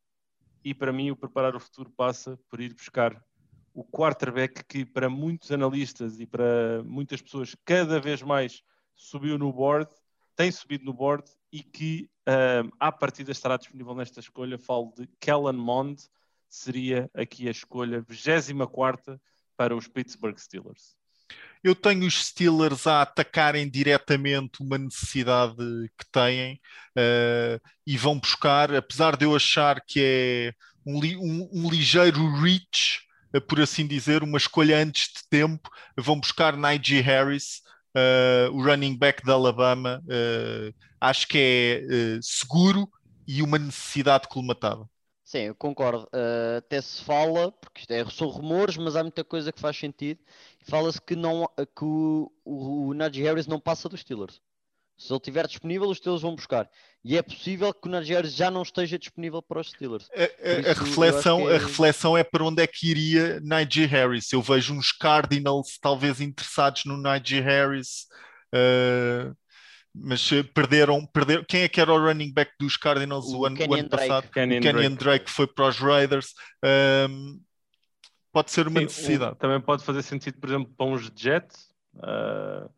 e para mim, o preparar o futuro passa por ir buscar o quarterback que, para muitos analistas e para muitas pessoas, cada vez mais subiu no board tem subido no board e que um, à partida estará disponível nesta escolha. Falo de Kellen Mond, seria aqui a escolha 24 para os Pittsburgh Steelers. Eu tenho os Steelers a atacarem diretamente uma necessidade que têm uh, e vão buscar, apesar de eu achar que é um, um, um ligeiro reach, uh, por assim dizer, uma escolha antes de tempo, vão buscar Najee Harris, uh, o running back da Alabama, uh, acho que é uh, seguro e uma necessidade colmatada. Sim, eu concordo. até se fala, porque isto é, são rumores, mas há muita coisa que faz sentido. Fala-se que, não, que o, o, o Najee Harris não passa dos Steelers. Se ele estiver disponível, os Steelers vão buscar. E é possível que o Najee já não esteja disponível para os Steelers. A, a, a reflexão, é... a reflexão é para onde é que iria Najee Harris. Eu vejo uns Cardinals talvez interessados no Najee Harris, uh, mas perderam, perderam. Quem é que era o running back dos Cardinals o, o ano, o ano passado? Kenyon, Kenyon Drake. Drake. foi para os Raiders. Um, pode ser uma Sim, necessidade. Um, também pode fazer sentido, por exemplo, para uns Jets. Uh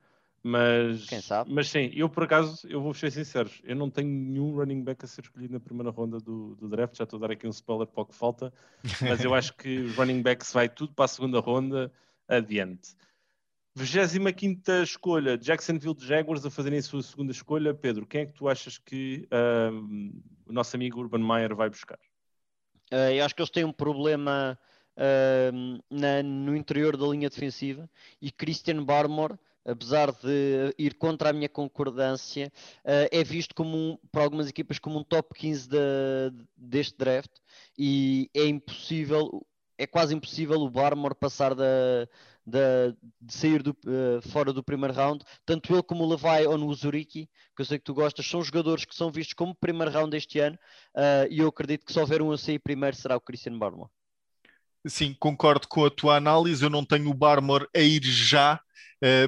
mas, Quem sabe? mas sim, eu por acaso, eu vou ser sincero, eu não tenho nenhum running back a ser escolhido na primeira ronda do, do draft, já estou a dar aqui um spoiler para o que falta, mas eu acho que os running backs vai tudo para a segunda ronda adiante. 25 escolha, Jacksonville Jaguars a fazerem a sua segunda escolha. Pedro, quem é que tu achas que um, o nosso amigo Urban Meyer vai buscar? Uh, eu acho que eles têm um problema uh, na, no interior da linha defensiva e Christian Barmore apesar de ir contra a minha concordância, uh, é visto como um, algumas equipas como um top 15 de, deste draft e é impossível, é quase impossível o Barmore passar da, da, de sair do, uh, fora do primeiro round, tanto ele como o Levi ou no Zuriki, que eu sei que tu gostas, são jogadores que são vistos como primeiro round este ano uh, e eu acredito que se houver um a sair primeiro será o Christian Barmore. Sim, concordo com a tua análise. Eu não tenho o Barmore a ir já,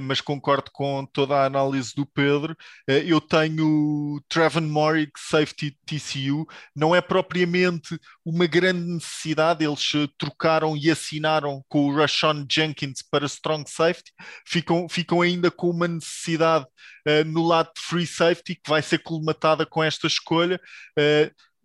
mas concordo com toda a análise do Pedro. Uh, eu tenho Trevor Morrig, safety TCU, não é propriamente uma grande necessidade, eles uh, trocaram e assinaram com o Rashawn Jenkins para strong safety, ficam, ficam ainda com uma necessidade no lado de free safety que vai ser colmatada com esta escolha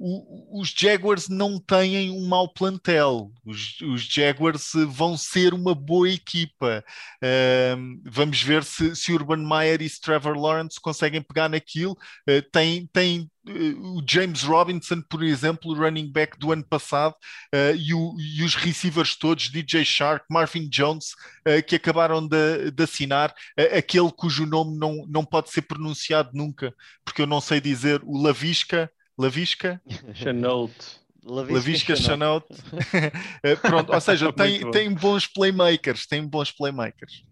o, os Jaguars não têm um mau plantel. Os, os Jaguars vão ser uma boa equipa. Uh, vamos ver se, se Urban Meyer e Trevor Lawrence conseguem pegar naquilo. Uh, tem, tem uh, o James Robinson, por exemplo, o running back do ano passado, uh, e, o, e, os receivers todos, DJ Shark, Marvin Jones, uh, que acabaram de, de assinar, aquele cujo nome não, não pode ser pronunciado nunca, porque eu não sei dizer o Lavisca Lavisca. Chanote. Lavisca Chanote. Eh, pronto, ou seja, tem, tem bons playmakers, tem bons playmakers.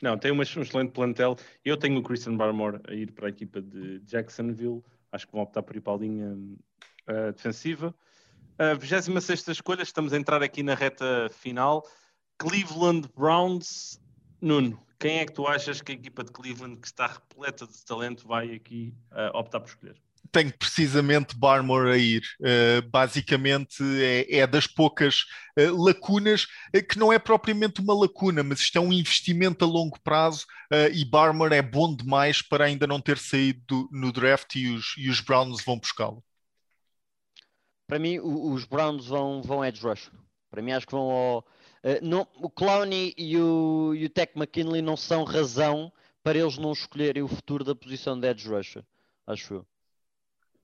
Não, tem um excelente plantel. Eu tenho o Christian Barmore a ir para a equipa de Jacksonville. Acho que vão optar por ir para a linha uh, defensiva. A 26 escolha, estamos a entrar aqui na reta final. Cleveland Browns. Nuno, quem é que tu achas que a equipa de Cleveland, que está repleta de talento, vai aqui uh, optar por escolher? Tenho precisamente Barmore a ir. Uh, basicamente é, é, das poucas uh, lacunas uh, que não é propriamente uma lacuna, mas isto é um investimento a longo prazo e Barmore é bom demais para ainda não ter saído do, no draft e os, e os Browns vão buscá-lo. Para mim, o, os Browns vão, vão edge rush. Para mim, acho que vão ao não, o Clowney e o, e o Tech McKinley não são razão para eles não escolherem o futuro da posição de edge rusher, acho eu.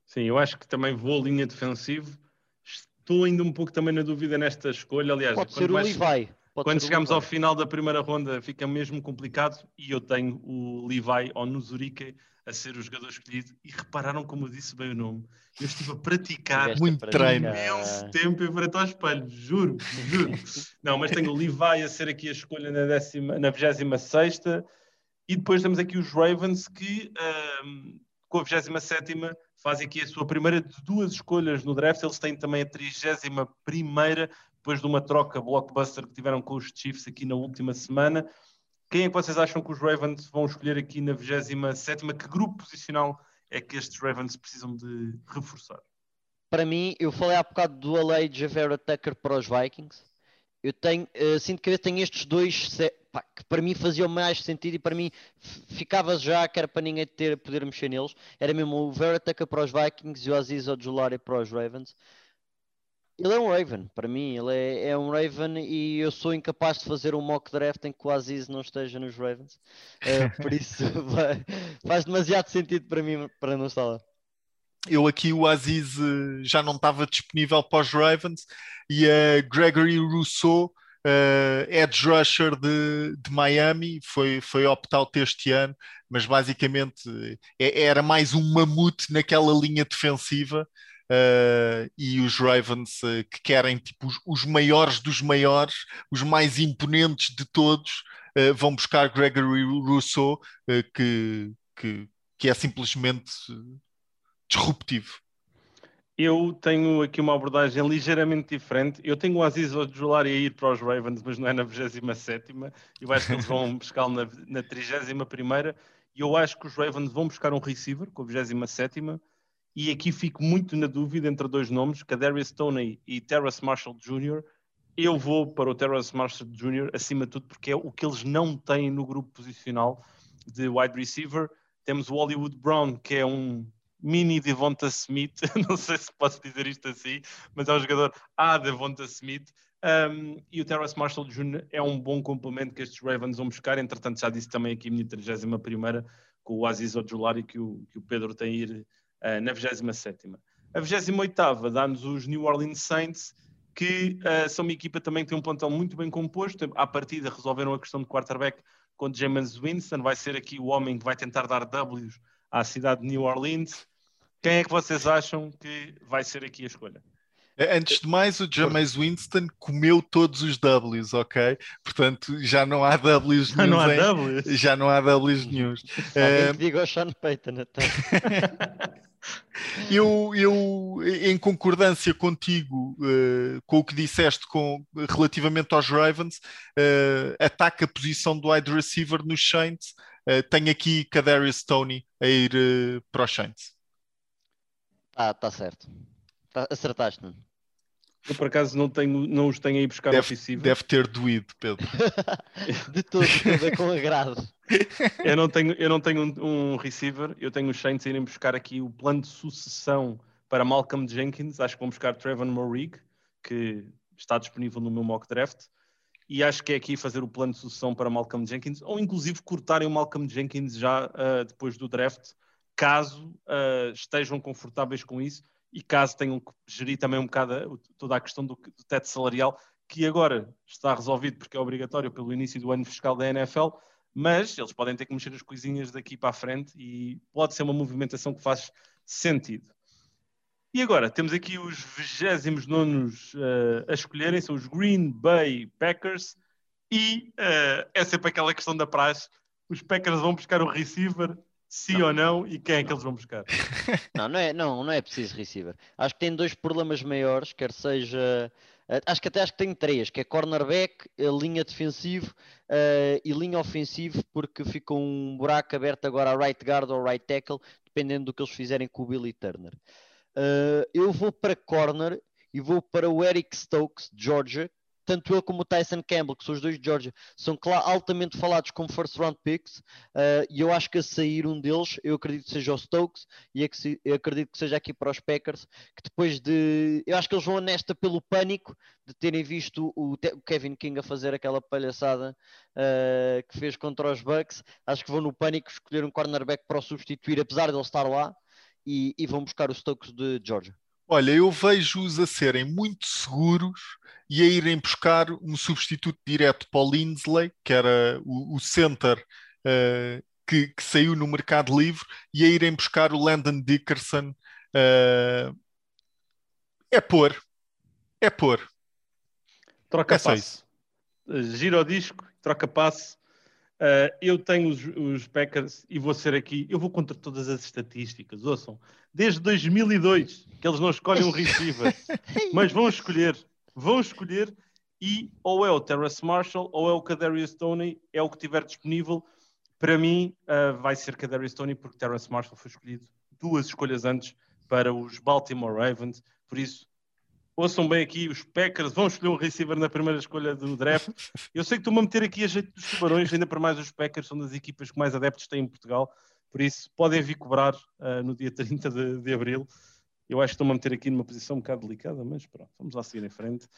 Sim, eu acho que também vou linha defensivo. Estou ainda um pouco também na dúvida nesta escolha. Aliás, pode ser o Levi. Pode quando chegamos ao final da primeira ronda fica mesmo complicado e eu tenho o Levi ou Nuzurique a ser o jogador escolhido e repararam como eu disse bem o nome. Eu estive a praticar muito treino. imenso tempo em frente ao espelho, juro, juro. Não, mas tenho o Levi a ser aqui a escolha na, décima, na 26 e depois temos aqui os Ravens que um, com a 27 fazem aqui a sua primeira de duas escolhas no draft. Eles têm também a 31 primeira depois de uma troca blockbuster que tiveram com os Chiefs aqui na última semana. Quem é que vocês acham que os Ravens vão escolher aqui na 27? Que grupo posicional é que estes Ravens precisam de reforçar? Para mim, eu falei há bocado do Alei Javera Tucker para os Vikings. Eu tenho, uh, sinto que tenho estes dois pá, que para mim faziam mais sentido e para mim ficava já que era para ninguém ter, poder mexer neles. Era mesmo o Vera Tucker para os Vikings e o Aziz Ojulari para os Ravens. Ele é um Raven, para mim, ele é, é, um Raven e eu sou incapaz de fazer um mock draft em que o Aziz não esteja nos Ravens. Uh, por isso faz demasiado sentido para mim para não estar lá. Eu aqui o Aziz uh, já não estava disponível para os Ravens e a uh, Gregory Rousseau, uh, edge rusher de, de Miami, foi, foi opt-out este ano, mas basicamente é, era mais um mamute naquela linha defensiva uh, e os Ravens uh, que querem tipo, os, os, maiores dos maiores, os mais imponentes de todos, uh, vão buscar Gregory Rousseau, que, que, que é simplesmente disruptivo. Eu tenho aqui uma abordagem ligeiramente diferente. Eu tenho o Aziz Ojulari a ir para os Ravens, mas não é na 27 Eu acho que eles vão buscá-lo na, na 31 e eu acho que os Ravens vão buscar um receiver com a 27 e aqui fico muito na dúvida entre dois nomes, Kadarius Stoney e Terrace Marshall Jr. Eu vou para o Terrace Marshall Jr. acima de tudo porque é o que eles não têm no grupo posicional de wide receiver. Temos o Hollywood Brown, que é um mini Devonta Smith, não sei se posso dizer isto assim, mas é um jogador A Devonta Smith. Um, e o Terrace Marshall Jr. é um bom complemento que estes Ravens vão buscar. Entretanto, já disse também aqui a minha 31 com o Aziz Ojulari que o, que o Pedro tem ir uh, na 27. A 28 dá-nos os New Orleans Saints, que uh, são uma equipa também que tem um plantel muito bem composto. À partida resolveram a questão de quarterback com James Winston, vai ser aqui o homem que vai tentar dar Ws à cidade de New Orleans. Quem é que vocês acham que vai ser aqui a escolha? Eh, antes de mais, o James Winston comeu todos os Ws, ok? Portanto, já não há Ws já não há Ws. Já não há Ws nenhum. Uh... Digo ao Sean Payton até. eu, eu, em concordância contigo, uh, com o que disseste com, relativamente aos Ravens, uh, ataca a posição do wide receiver nos Saints. Uh, tenho aqui Kadarius Stoney a ir para os Saints. Ah, tá certo. Tá, acertaste, não? Eu por acaso não, tenho, não os tenho aí buscar deve, Deve ter doído, Pedro. de tudo, tudo com agrado. eu não tenho, eu não tenho um, um receiver, eu tenho os Saints irem buscar aqui o plano de sucessão para Malcolm Jenkins. Acho que vão buscar Trevor Morig, que está disponível no meu mock draft. E acho que é aqui fazer o plano de sucessão para Malcolm Jenkins, ou inclusive cortarem o Malcolm Jenkins já uh, depois do draft, caso uh, estejam confortáveis com isso e caso tenham que gerir também um bocado toda a questão do, do teto salarial, que agora está resolvido porque é obrigatório pelo início do ano fiscal da NFL, mas eles podem ter que mexer as coisinhas daqui para a frente e pode ser uma movimentação que faz sentido. E agora, temos aqui os 29 uh, a escolherem, são os Green Bay Packers, e uh, é sempre aquela questão da praxe, os Packers vão buscar o receiver, sim não. ou não, e quem é que eles vão buscar? Não, não é, não, não é preciso receiver. Acho que tem dois problemas maiores, quer seja... Uh, acho que até acho que tem três, que é cornerback, linha defensivo uh, e linha ofensivo, porque fica um buraco aberto agora a right guard ou right tackle, dependendo do que eles fizerem com o Billy Turner. Uh, eu vou para corner e vou para o Eric Stokes, de Georgia. Tanto ele como o Tyson Campbell, que são os dois de Georgia, são altamente falados como first round picks. Uh, e eu acho que a sair um deles, eu acredito que seja o Stokes e eu acredito que seja aqui para os Packers. Que depois de. Eu acho que eles vão nesta pelo pânico de terem visto o, Kevin King a fazer aquela palhaçada uh, que fez contra os Bucks. Acho que vão no pânico escolher um cornerback para o substituir, apesar de ele estar lá e, e vão buscar os Stokes de Georgia? Olha, eu vejo-os a serem muito seguros e a irem buscar um substituto direto para o Lindsley, que era o, o center uh, que, que, saiu no mercado livre, e a irem buscar o Landon Dickerson. Uh, é pôr. É pôr. Troca é passe. Gira o disco, troca passe Uh, eu tenho os, os, Packers e vou ser aqui, eu vou contra todas as estatísticas, ouçam, desde 2002 que eles não escolhem um receiver, mas vão escolher, vão escolher e ou é o Terrace Marshall ou é o Kadarius Tony, é o que tiver disponível. Para mim, uh, vai ser Kadarius Tony porque Terrace Marshall foi escolhido duas escolhas antes para os Baltimore Ravens, por isso ouçam bem aqui, os Packers vão escolher um receiver na primeira escolha do draft. Eu sei que estou-me a meter aqui a jeito dos tubarões, ainda para mais os Packers são das equipas que mais adeptos têm em Portugal, por isso podem vir cobrar uh, no dia 30 de, de Abril. Eu acho que estou-me a meter aqui numa posição um bocado delicada, mas pronto, vamos lá seguir em frente.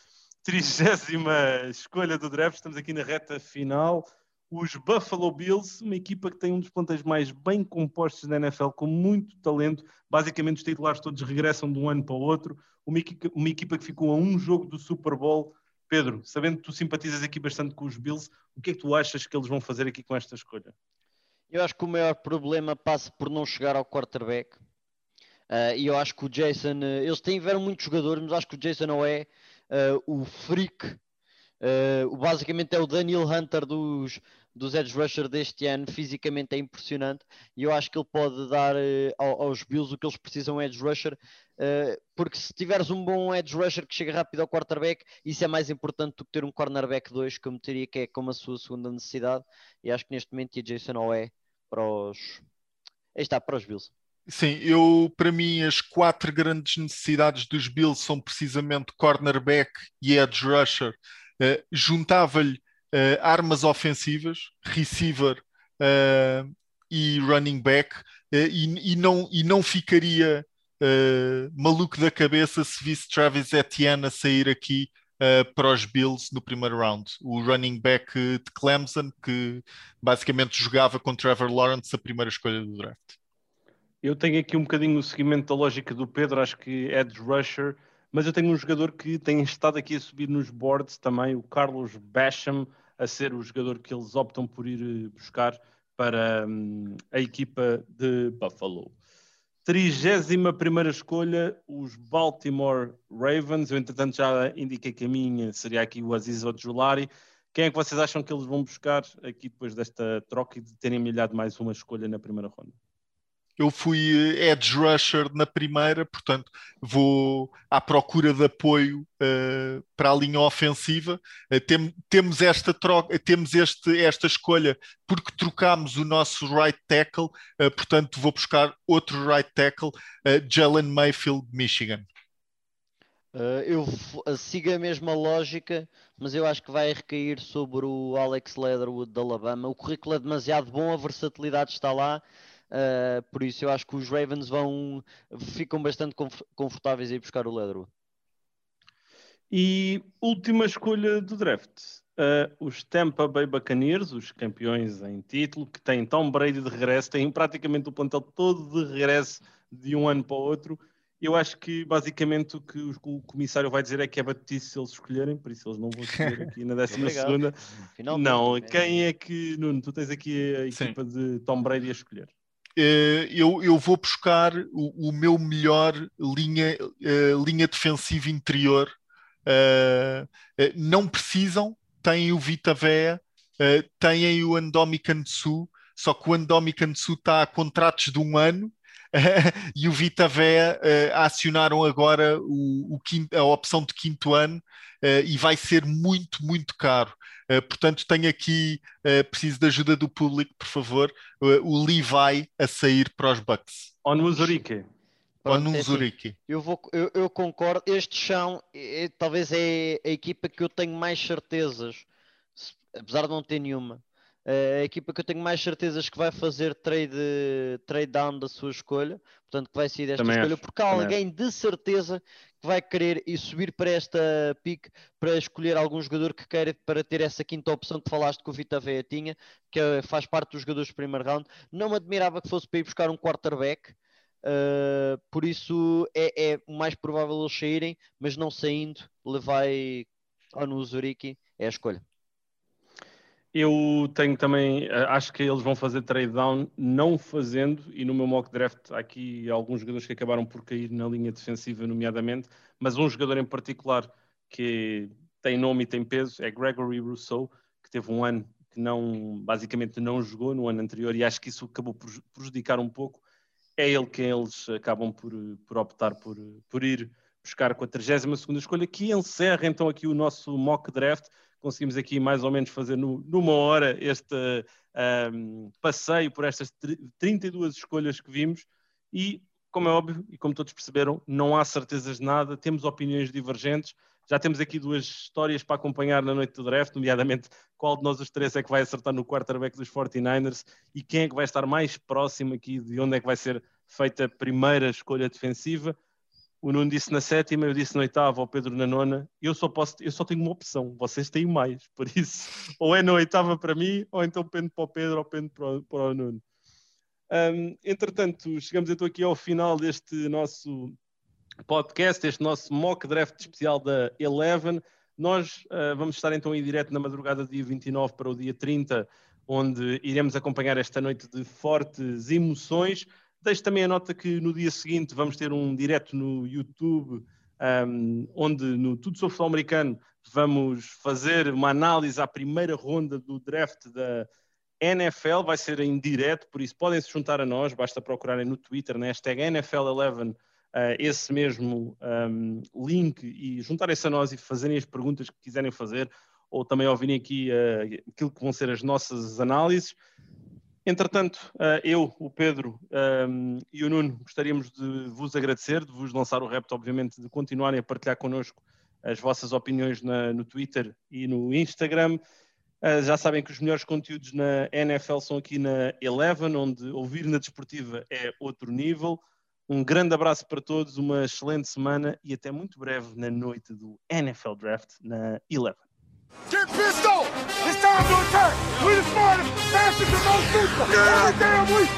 Trigésima escolha do draft, estamos aqui na reta final. Os Buffalo Bills, uma equipa que tem um dos plantéis mais bem compostos da NFL, com muito talento. Basicamente, os titulares todos regressam de um ano para o outro uma equipa, uma equipa que ficou a um jogo do Super Bowl. Pedro, sabendo que tu simpatizas aqui bastante com os Bills, o que é que tu achas que eles vão fazer aqui com esta escolha? Eu acho que o maior problema passa por não chegar ao quarterback. Uh, e eu acho que o Jason, uh, eles tiveram muitos jogadores, mas acho que o Jason não é uh, o freak. Uh, basicamente é o Daniel Hunter dos, dos edge rusher deste ano, fisicamente é impressionante e eu acho que ele pode dar aos Bills o que eles precisam edge rusher Uh, porque se tiveres um bom edge rusher que chega rápido ao quarterback, isso é mais importante do que ter um cornerback 2, que eu meteria que é como a sua segunda necessidade. E acho que neste momento a Jason Owe para os. Aí está, para os Bills. Sim, eu para mim as quatro grandes necessidades dos Bills são precisamente cornerback e edge rusher. Uh, Juntava-lhe uh, armas ofensivas, receiver e running back, e, e, não, e não ficaria uh, maluco da cabeça se visse Travis Etienne a sair aqui uh, para os Bills no primeiro round. O running back de Clemson, que basicamente jogava com Trevor Lawrence a primeira escolha do draft. Eu tenho aqui um bocadinho o seguimento da lógica do Pedro, acho que Edge Rusher, mas eu tenho um jogador que tem estado aqui a subir nos boards também, o Carlos Basham, a ser o jogador que eles optam por ir buscar para um, a equipa de Buffalo. 31 primeira escolha, os Baltimore Ravens. Eu, entretanto, já indiquei que a minha seria aqui o Aziz Ojulari. Quem é que vocês acham que eles vão buscar aqui depois desta troca e de terem milhado mais uma escolha na primeira ronda? Eu fui eh, edge rusher na primeira, portanto vou à procura de apoio uh, para a linha ofensiva. Uh, tem, temos esta troca, temos este, esta escolha porque trocámos o nosso right tackle, uh, portanto vou buscar outro right tackle, Jalen Mayfield, Michigan. eu sigo a mesma lógica, mas eu acho que vai recair sobre o Alex Leatherwood da Alabama. O currículo é demasiado bom, a versatilidade está lá. Uh, por isso eu acho que os Ravens vão ficam bastante confortáveis a ir buscar o Leatherwood. E última escolha do draft. Uh, os Tampa Bay Buccaneers, os campeões em título, que têm Tom Brady de regresso, têm praticamente o plantel todo de regresso de um ano para o outro. Eu acho que basicamente o que o comissário vai dizer é que é batice se eles escolherem, por isso eles não vão escolher aqui na 12 segunda. Não, quem é que, Nuno, tu tens aqui a equipa Sim. de Tom Brady a escolher? Uh, eu, eu vou buscar o, o meu melhor linha, uh, linha defensiva interior. não precisam, têm o Vita Vea, têm o Andomikan Su, só que o Andomikan Su está a contratos de um ano e o Vita Vea uh, acionaram agora o, o quinto, a opção de quinto ano uh, e vai ser muito, muito caro. Uh, portanto, tenho aqui, preciso da ajuda do público, por favor, o Levi a sair para os Bucks. Ou no Zurique. Ou no é assim. Eu, vou, eu, eu, concordo. Este chão é, talvez é a equipa que eu tenho mais certezas, apesar de não ter nenhuma a equipa que eu tenho mais certezas que vai fazer trade, trade down da sua escolha, portanto que vai sair desta Também escolha, acho. porque há Também alguém acho. de certeza que vai querer e subir para esta pick para escolher algum jogador que queira para ter essa quinta opção que falaste que o Vita Veia tinha, que é, faz parte dos jogadores do primeiro round. Não me admirava que fosse para ir buscar um quarterback. Uh, por isso é, é mais provável eles saírem, mas não saindo, levai ao no Zuriki, é a escolha. Eu tenho também, eh, acho que eles vão fazer trade down, não fazendo, e no meu mock draft há aqui alguns jogadores que acabaram por cair na linha defensiva, nomeadamente, mas um jogador em particular que tem nome e tem peso é Gregory Rousseau, que teve um ano que não, basicamente não jogou no ano anterior, e acho que isso acabou por prejudicar um pouco. É ele que eles acabam por, por optar por, por ir buscar com a 32 escolha, que encerra então aqui o nosso mock draft conseguimos aqui mais ou menos fazer no, numa hora este um, passeio por estas 32 escolhas que vimos. E, como é óbvio, e como todos perceberam, não há certezas de nada, temos opiniões divergentes, já temos aqui duas histórias para acompanhar na noite do draft, nomeadamente qual de nós os três é que vai acertar no quarterback dos 49ers e quem é que vai estar mais próximo aqui de onde é que vai ser feita a primeira escolha defensiva o Nuno disse na sétima, eu disse na oitava, o Pedro na nona. Eu só posso, eu só tenho uma opção, vocês têm mais, por isso, ou é na oitava para mim, ou então pendo para o Pedro ou pendo para o, para o Nuno. Um, entretanto, chegamos então aqui ao final deste nosso podcast, este nosso mock draft especial da Eleven. Nós uh, vamos estar então em direto na madrugada do dia 29 para o dia 30, onde iremos acompanhar esta noite de fortes emoções. Deixo também a nota que no dia seguinte vamos ter um direto no YouTube, um, onde no Tudo sobre Futebol Americano vamos fazer uma análise à primeira ronda do draft da NFL. Vai ser em direto, por isso podem se juntar a nós, basta procurarem no Twitter, na hashtag NFL11, uh, esse mesmo um, link e juntarem-se a nós e fazerem as perguntas que quiserem fazer, ou também ouvirem aqui uh, aquilo que vão ser as nossas análises. Entretanto, eh, eu, o Pedro ehm, e o Nuno gostaríamos de vos agradecer, de vos lançar o repto, obviamente, de continuarem a partilhar connosco as vossas opiniões no Twitter e no Instagram. Uh, já sabem que os melhores conteúdos na NFL são aqui na Eleven, onde ouvir na desportiva é outro nível. Um grande abraço para todos, uma excelente semana e até muito breve na noite do NFL Draft na Eleven. It's time to attack! We the smartest, fastest, and most super! Yeah. Every damn week!